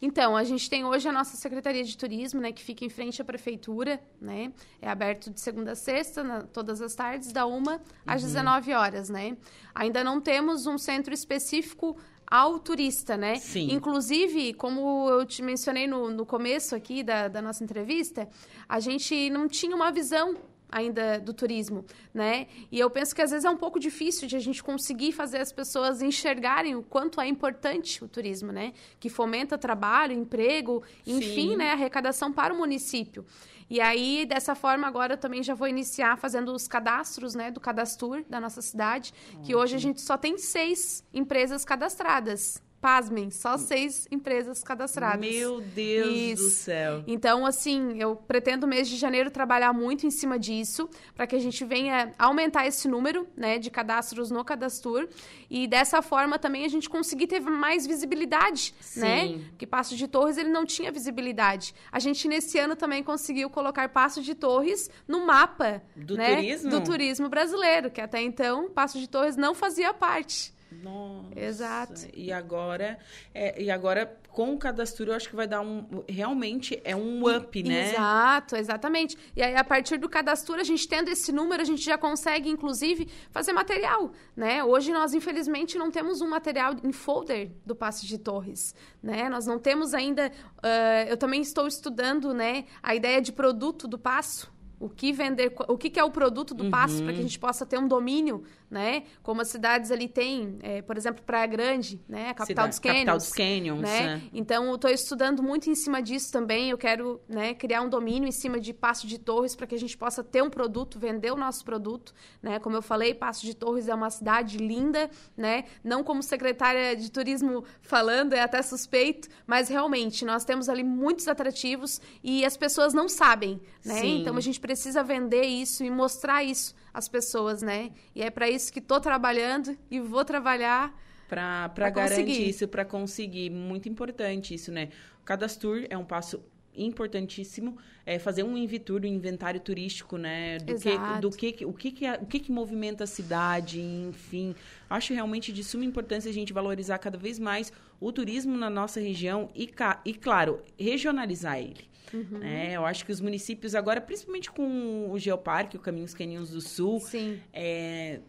Então, a gente tem hoje a nossa Secretaria de Turismo, né, que fica em frente à Prefeitura, né? É aberto de segunda a sexta, na, todas as tardes, da uma às uhum. 19 horas, né? Ainda não temos um centro específico ao turista, né? Sim. Inclusive, como eu te mencionei no, no começo aqui da, da nossa entrevista, a gente não tinha uma visão ainda do turismo, né? E eu penso que às vezes é um pouco difícil de a gente conseguir fazer as pessoas enxergarem o quanto é importante o turismo, né? Que fomenta trabalho, emprego, enfim, Sim. né? Arrecadação para o município. E aí, dessa forma, agora eu também já vou iniciar fazendo os cadastros, né? Do Cadastur da nossa cidade, que hoje a gente só tem seis empresas cadastradas pasmem, só seis empresas cadastradas. Meu Deus Isso. do céu. Então, assim, eu pretendo mês de janeiro trabalhar muito em cima disso, para que a gente venha aumentar esse número, né, de cadastros no Cadastur e dessa forma também a gente conseguir ter mais visibilidade, Sim. né? Porque Passo de Torres ele não tinha visibilidade. A gente nesse ano também conseguiu colocar Passo de Torres no mapa do né, turismo do turismo brasileiro, que até então Passo de Torres não fazia parte. Nossa. Exato. E agora, é, e agora com o cadastro, eu acho que vai dar um. Realmente é um up, né? Exato, exatamente. E aí, a partir do cadastro, a gente tendo esse número, a gente já consegue, inclusive, fazer material, né? Hoje nós, infelizmente, não temos um material em folder do Passo de Torres, né? Nós não temos ainda. Uh, eu também estou estudando, né, a ideia de produto do Passo. O que vender, o que, que é o produto do passo para que a Uhum. gente possa ter um domínio, né? Como as cidades ali têm, é, por exemplo, Praia Grande, né? A capital Cidade- dos canyons. capital dos canyons, né? é. Então, eu estou estudando muito em cima disso também. Eu quero né, criar um domínio em cima de Passo de Torres para que a gente possa ter um produto, vender o nosso produto. Né? Como eu falei, Passo de Torres é uma cidade linda, né? Não como secretária de turismo falando, é até suspeito, mas realmente nós temos ali muitos atrativos e as pessoas não sabem, né? Sim. Então a gente precisa vender isso e mostrar isso às pessoas, né? E é para isso que estou trabalhando e vou trabalhar Para garantir conseguir. isso, para conseguir. Muito importante isso, né? O cadastro é um passo importantíssimo é fazer um invitur, um inventário turístico, né? Do que, Exato. do que, o que, que, o que, que movimenta a cidade, enfim. Acho realmente de suma importância a gente valorizar cada vez mais o turismo na nossa região e, e claro, regionalizar ele. Uhum. né? eu acho que os municípios agora, principalmente com o Geoparque, o Caminhos Caninos do Sul, Sim. é,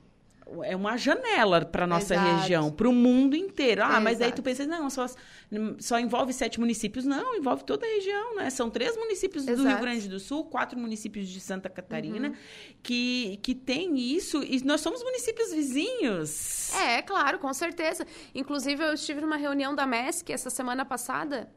é uma janela para nossa Exato. região, para o mundo inteiro. Ah, mas daí Exato. tu pensa, não, só, só envolve sete municípios. Não, envolve toda a região, né? São três municípios do Exato. Rio Grande do Sul, quatro municípios de Santa Catarina, Uhum. que, que tem isso. E nós somos municípios vizinhos. É, claro, com certeza. Inclusive, eu estive numa reunião da MESC essa semana passada,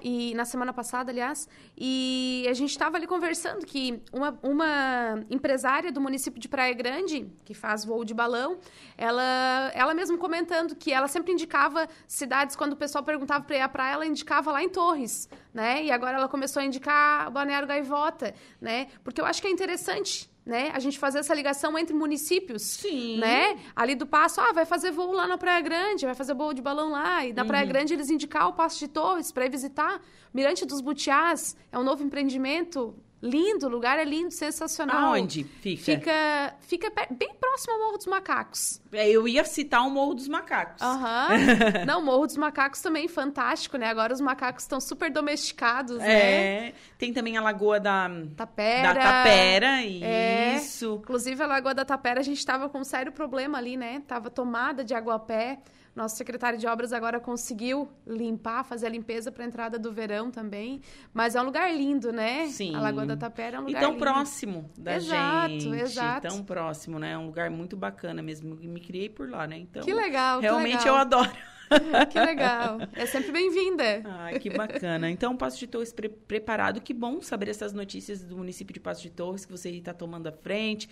e na semana passada, aliás, e a gente estava ali conversando que uma, uma empresária do município de Praia Grande, que faz voo de balão, ela, ela mesma comentando que ela sempre indicava cidades, quando o pessoal perguntava para ir à praia, ela indicava lá em Torres, né? E agora ela começou a indicar Balneário Gaivota, né? Porque eu acho que é interessante né? A gente fazer essa ligação entre municípios, Sim. né? Ali do Passo, ah, vai fazer voo lá na Praia Grande, vai fazer voo de balão lá. E na Praia Uhum. Grande eles indicar o Passo de Torres para ir visitar. Mirante dos Butiás é um novo empreendimento lindo, o lugar é lindo, sensacional. Aonde fica? Fica, fica bem próximo ao Morro dos Macacos. É, Eu ia citar o Morro dos Macacos. Aham. Não, o Morro dos Macacos também fantástico, né? Agora os macacos estão super domesticados, né? É, tem também a Lagoa da Tapera. Da Tapera, É. isso. Inclusive, a Lagoa da Tapera, a gente estava com um sério problema ali, né? Tava tomada de água a pé. Nosso secretário de obras agora conseguiu limpar, fazer a limpeza para a entrada do verão também. Mas é um lugar lindo, né? Sim. A Lagoa da Tapera é um E lugar tão lindo. próximo da Exato, gente. exato. Tão próximo, né? É um lugar muito bacana mesmo. Me criei por lá, né? Então, Que legal, que Realmente legal. eu adoro. Que legal. É sempre bem-vinda. Ai, que bacana. Então, Passo de Torres pre- preparado. Que bom saber essas notícias do município de Passo de Torres, que você está tomando à frente.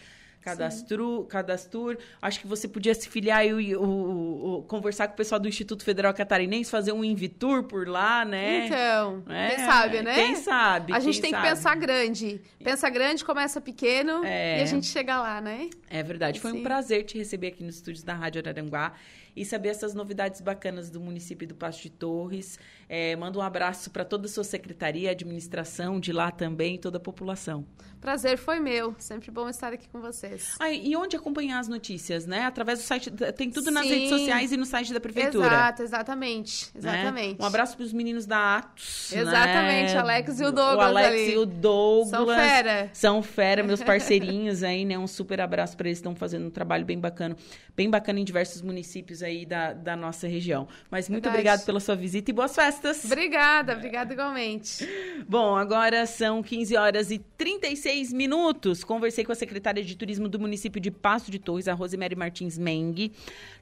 Cadastro, cadastur. Acho que você podia se filiar e o- o- o- conversar com o pessoal do Instituto Federal Catarinense, fazer um Invitur por lá, né? Então, É, quem sabe, né? Quem sabe? A gente tem sabe. que pensar grande. Pensa grande, começa pequeno É. e a gente chega lá, né? É verdade. Foi um Sim. prazer te receber aqui nos estúdios da Rádio Araranguá e saber essas novidades bacanas do município do Passo de Torres. É, mando um abraço para toda a sua secretaria, administração de lá também toda a população. Prazer foi meu. Sempre bom estar aqui com vocês. Ah, e onde acompanhar as notícias, né? Através do site, tem tudo nas Sim. redes sociais e no site da prefeitura. Exato, exatamente. né? Exatamente. Um abraço para os meninos da Atos. Exatamente, né? Alex e o Douglas O Alex ali. e o Douglas. São fera. São fera, meus parceirinhos aí, né? Um super abraço para eles, estão fazendo um trabalho bem bacana, bem bacana em diversos municípios aí da, da nossa região. Mas muito Verdade. obrigado pela sua visita e boas festas. Obrigada, obrigada igualmente. Bom, agora são 15 horas e 36 minutos. Conversei com a secretária de Turismo do município de Passo de Torres, a Rosemary Martins Meng.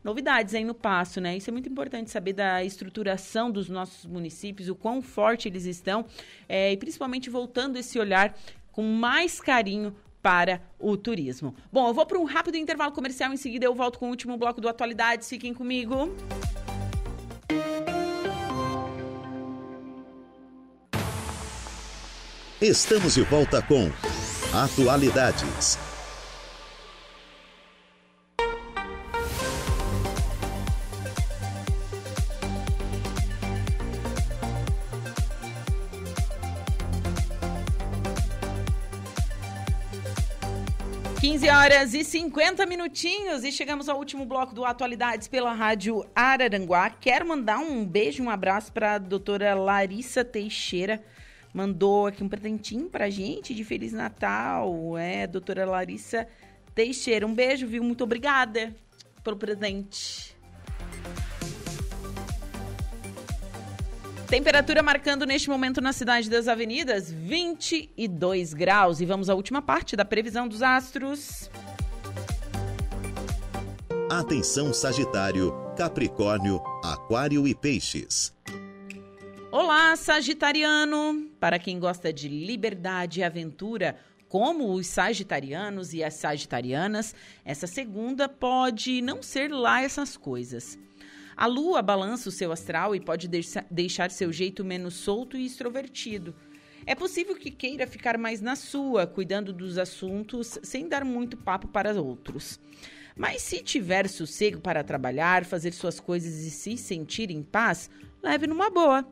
Novidades aí no Passo, né? Isso é muito importante saber da estruturação dos nossos municípios, o quão forte eles estão, é, e principalmente voltando esse olhar com mais carinho para o turismo. Bom, eu vou para um rápido intervalo comercial, em seguida eu volto com o último bloco do Atualidades. Fiquem comigo. Estamos de volta com Atualidades. 15 horas e 50 minutinhos e chegamos ao último bloco do Atualidades pela Rádio Araranguá. Quero mandar um beijo, um abraço para a doutora Larissa Teixeira. Mandou aqui um presentinho pra gente de Feliz Natal. É, doutora Larissa Teixeira. Um beijo, viu? Muito obrigada pelo presente. Temperatura marcando neste momento na cidade das avenidas 22 graus. E vamos à última parte da previsão dos astros. Atenção Sagitário, Capricórnio, Aquário e Peixes. Olá, Sagitariano! Para quem gosta de liberdade e aventura, como os sagitarianos e as sagitarianas, essa segunda pode não ser lá essas coisas. A lua balança o seu astral e pode deixar seu jeito menos solto e extrovertido. É possível que queira ficar mais na sua, cuidando dos assuntos sem dar muito papo para outros. Mas se tiver sossego para trabalhar, fazer suas coisas e se sentir em paz, leve numa boa.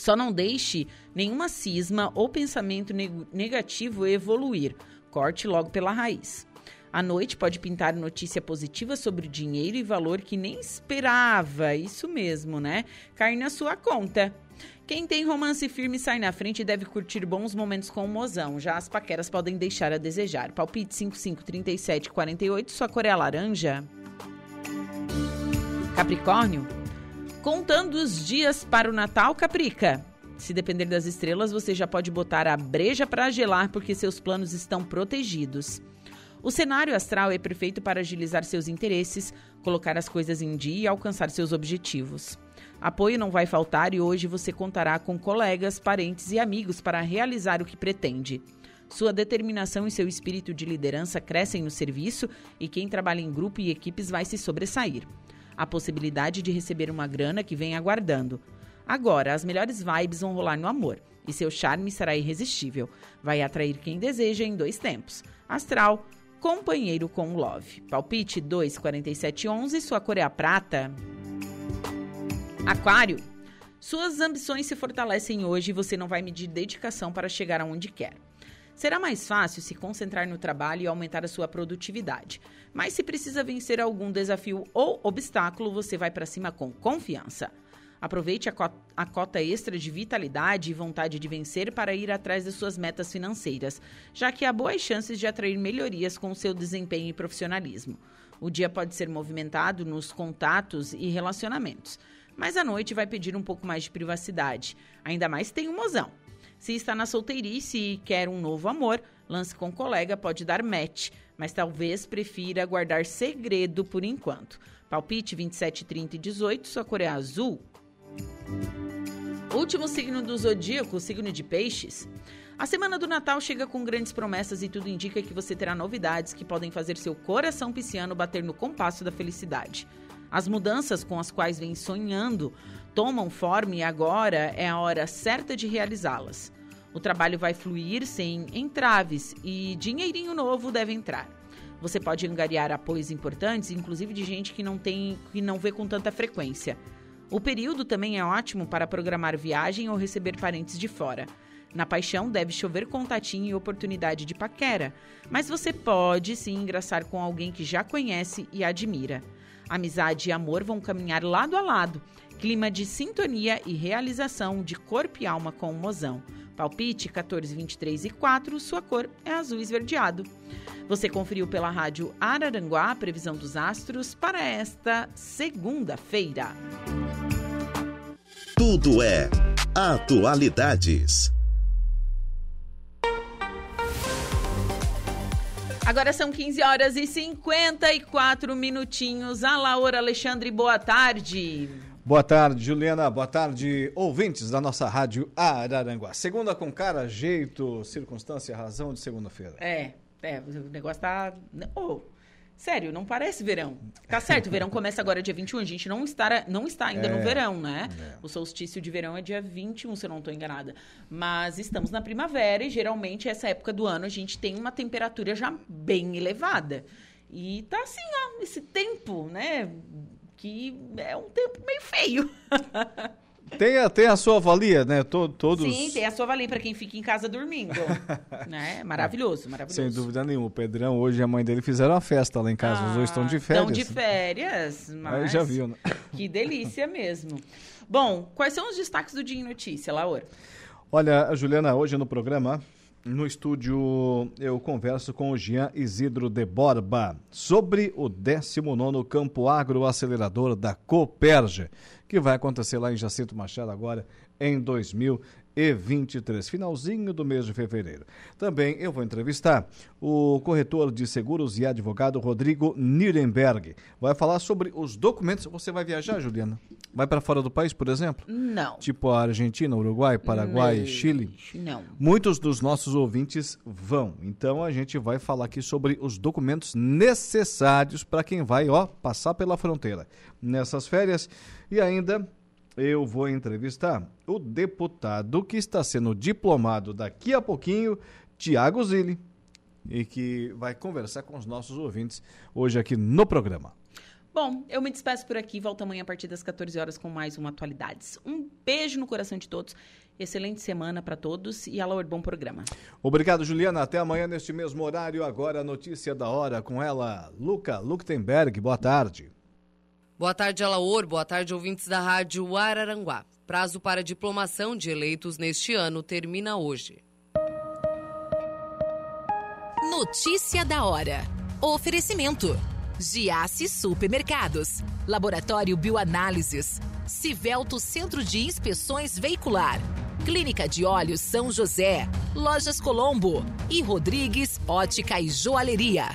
Só não deixe nenhuma cisma ou pensamento negativo evoluir. Corte logo pela raiz. À noite pode pintar notícia positiva sobre dinheiro e valor que nem esperava. Isso mesmo, né? Cair na sua conta. Quem tem romance firme sai na frente e deve curtir bons momentos com o mozão. Já as paqueras podem deixar a desejar. Palpite 55 37 48, sua cor é laranja. Capricórnio. Contando os dias para o Natal, Caprica. Se depender das estrelas, você já pode botar a breja para gelar porque seus planos estão protegidos. O cenário astral é perfeito para agilizar seus interesses, colocar as coisas em dia e alcançar seus objetivos. Apoio não vai faltar e hoje você contará com colegas, parentes e amigos para realizar o que pretende. Sua determinação e seu espírito de liderança crescem no serviço e quem trabalha em grupo e equipes vai se sobressair. A possibilidade de receber uma grana que vem aguardando. Agora, as melhores vibes vão rolar no amor e seu charme será irresistível. Vai atrair quem deseja em dois tempos: astral, companheiro com love. Palpite 24711, sua cor é a prata. Aquário. Suas ambições se fortalecem hoje e você não vai medir dedicação para chegar aonde quer. Será mais fácil se concentrar no trabalho e aumentar a sua produtividade. Mas se precisa vencer algum desafio ou obstáculo, você vai para cima com confiança. Aproveite a, cota, a cota extra de vitalidade e vontade de vencer para ir atrás das suas metas financeiras, já que há boas chances de atrair melhorias com seu desempenho e profissionalismo. O dia pode ser movimentado nos contatos e relacionamentos, mas a noite vai pedir um pouco mais de privacidade. Ainda mais tem um mozão. Se está na solteirice e quer um novo amor, lance com um colega pode dar match, mas talvez prefira guardar segredo por enquanto. Palpite 27, 30 e 18, sua cor é azul. Último signo do zodíaco, o signo de Peixes. A semana do Natal chega com grandes promessas e tudo indica que você terá novidades que podem fazer seu coração pisciano bater no compasso da felicidade. As mudanças com as quais vem sonhando tomam forma e agora é a hora certa de realizá-las. O trabalho vai fluir sem entraves e dinheirinho novo deve entrar. Você pode angariar apoios importantes, inclusive de gente que não tem, que não vê com tanta frequência. O período também é ótimo para programar viagem ou receber parentes de fora. Na paixão deve chover contatinho e oportunidade de paquera, mas você pode sim engraçar com alguém que já conhece e admira. Amizade e amor vão caminhar lado a lado. Clima de sintonia e realização de corpo e alma com o mozão. Palpite 14, 23 e 4, sua cor é azul esverdeado. Você conferiu pela rádio Araranguá a previsão dos astros para esta segunda-feira. Tudo é Atualidades. Agora são 15 horas e 54 minutinhos. A Laura Alexandre, boa tarde. Boa tarde, Juliana. Boa tarde, ouvintes da nossa rádio Araranguá. Segunda com cara, jeito, circunstância, razão de segunda-feira. É, é, o negócio tá. Oh, Sério, não parece verão. Tá certo, o verão começa agora dia 21, a gente não está, não está ainda é, no verão, né? É. O solstício de verão é dia 21, se eu não estou enganada. Mas estamos na primavera e geralmente essa época do ano a gente tem uma temperatura já bem elevada. E tá assim, ó, esse tempo, né? Que é um tempo meio feio. Tem a, tem a sua valia, né? Todo, todos... Sim, tem a sua valia para quem fica em casa dormindo. né? Maravilhoso, maravilhoso. Sem dúvida nenhuma. O Pedrão hoje e a mãe dele fizeram uma festa lá em casa. Ah, Os dois estão de férias. Estão de férias, mas... Aí já viu, né? Que delícia mesmo. Bom, quais são os destaques do Dia em Notícia, Laura? Olha, Juliana, hoje no programa no estúdio, eu converso com o Jean Isidro de Borba sobre o 19 Campo Agro Acelerador da Coperge, que vai acontecer lá em Jacinto Machado agora em 2020 e 23, finalzinho do mês de fevereiro. Também eu vou entrevistar o corretor de seguros e advogado Rodrigo Nirenberg. Vai falar sobre os documentos. Você vai viajar, Juliana? Vai para fora do país, por exemplo? Não. Tipo a Argentina, Uruguai, Paraguai, Não. Chile? Não. Muitos dos nossos ouvintes vão. Então a gente vai falar aqui sobre os documentos necessários para quem vai, ó, passar pela fronteira nessas férias e ainda eu vou entrevistar o deputado que está sendo diplomado daqui a pouquinho, Tiago Zilli, e que vai conversar com os nossos ouvintes hoje aqui no programa. Bom, eu me despeço por aqui, volto amanhã a partir das 14 horas com mais uma Atualidades. Um beijo no coração de todos, excelente semana para todos e alô, bom programa. Obrigado, Juliana. Até amanhã neste mesmo horário. Agora a notícia da hora com ela, Luca Luktenberg. Boa tarde. Boa tarde, Alaor. Boa tarde, ouvintes da Rádio Araranguá. Prazo para diplomação de eleitos neste ano termina hoje. Notícia da hora. Oferecimento. Giasse Supermercados. Laboratório Bioanálises. Civelto Centro de Inspeções Veicular. Clínica de Olhos São José. Lojas Colombo. E Rodrigues Ótica e Joalheria.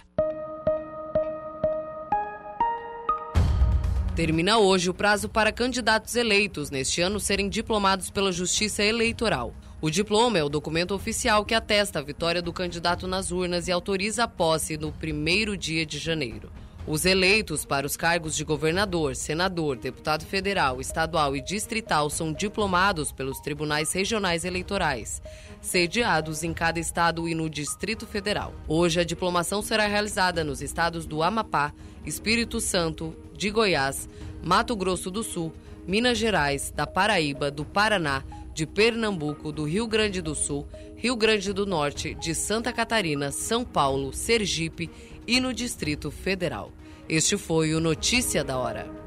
Termina hoje o prazo para candidatos eleitos neste ano serem diplomados pela Justiça Eleitoral. O diploma é o documento oficial que atesta a vitória do candidato nas urnas e autoriza a posse no primeiro dia de janeiro. Os eleitos para os cargos de governador, senador, deputado federal, estadual e distrital são diplomados pelos tribunais regionais eleitorais, sediados em cada estado e no Distrito Federal. Hoje, a diplomação será realizada nos estados do Amapá, Espírito Santo, de Goiás, Mato Grosso do Sul, Minas Gerais, da Paraíba, do Paraná, de Pernambuco, do Rio Grande do Sul, Rio Grande do Norte, de Santa Catarina, São Paulo, Sergipe e no Distrito Federal. Este foi o Notícia da Hora.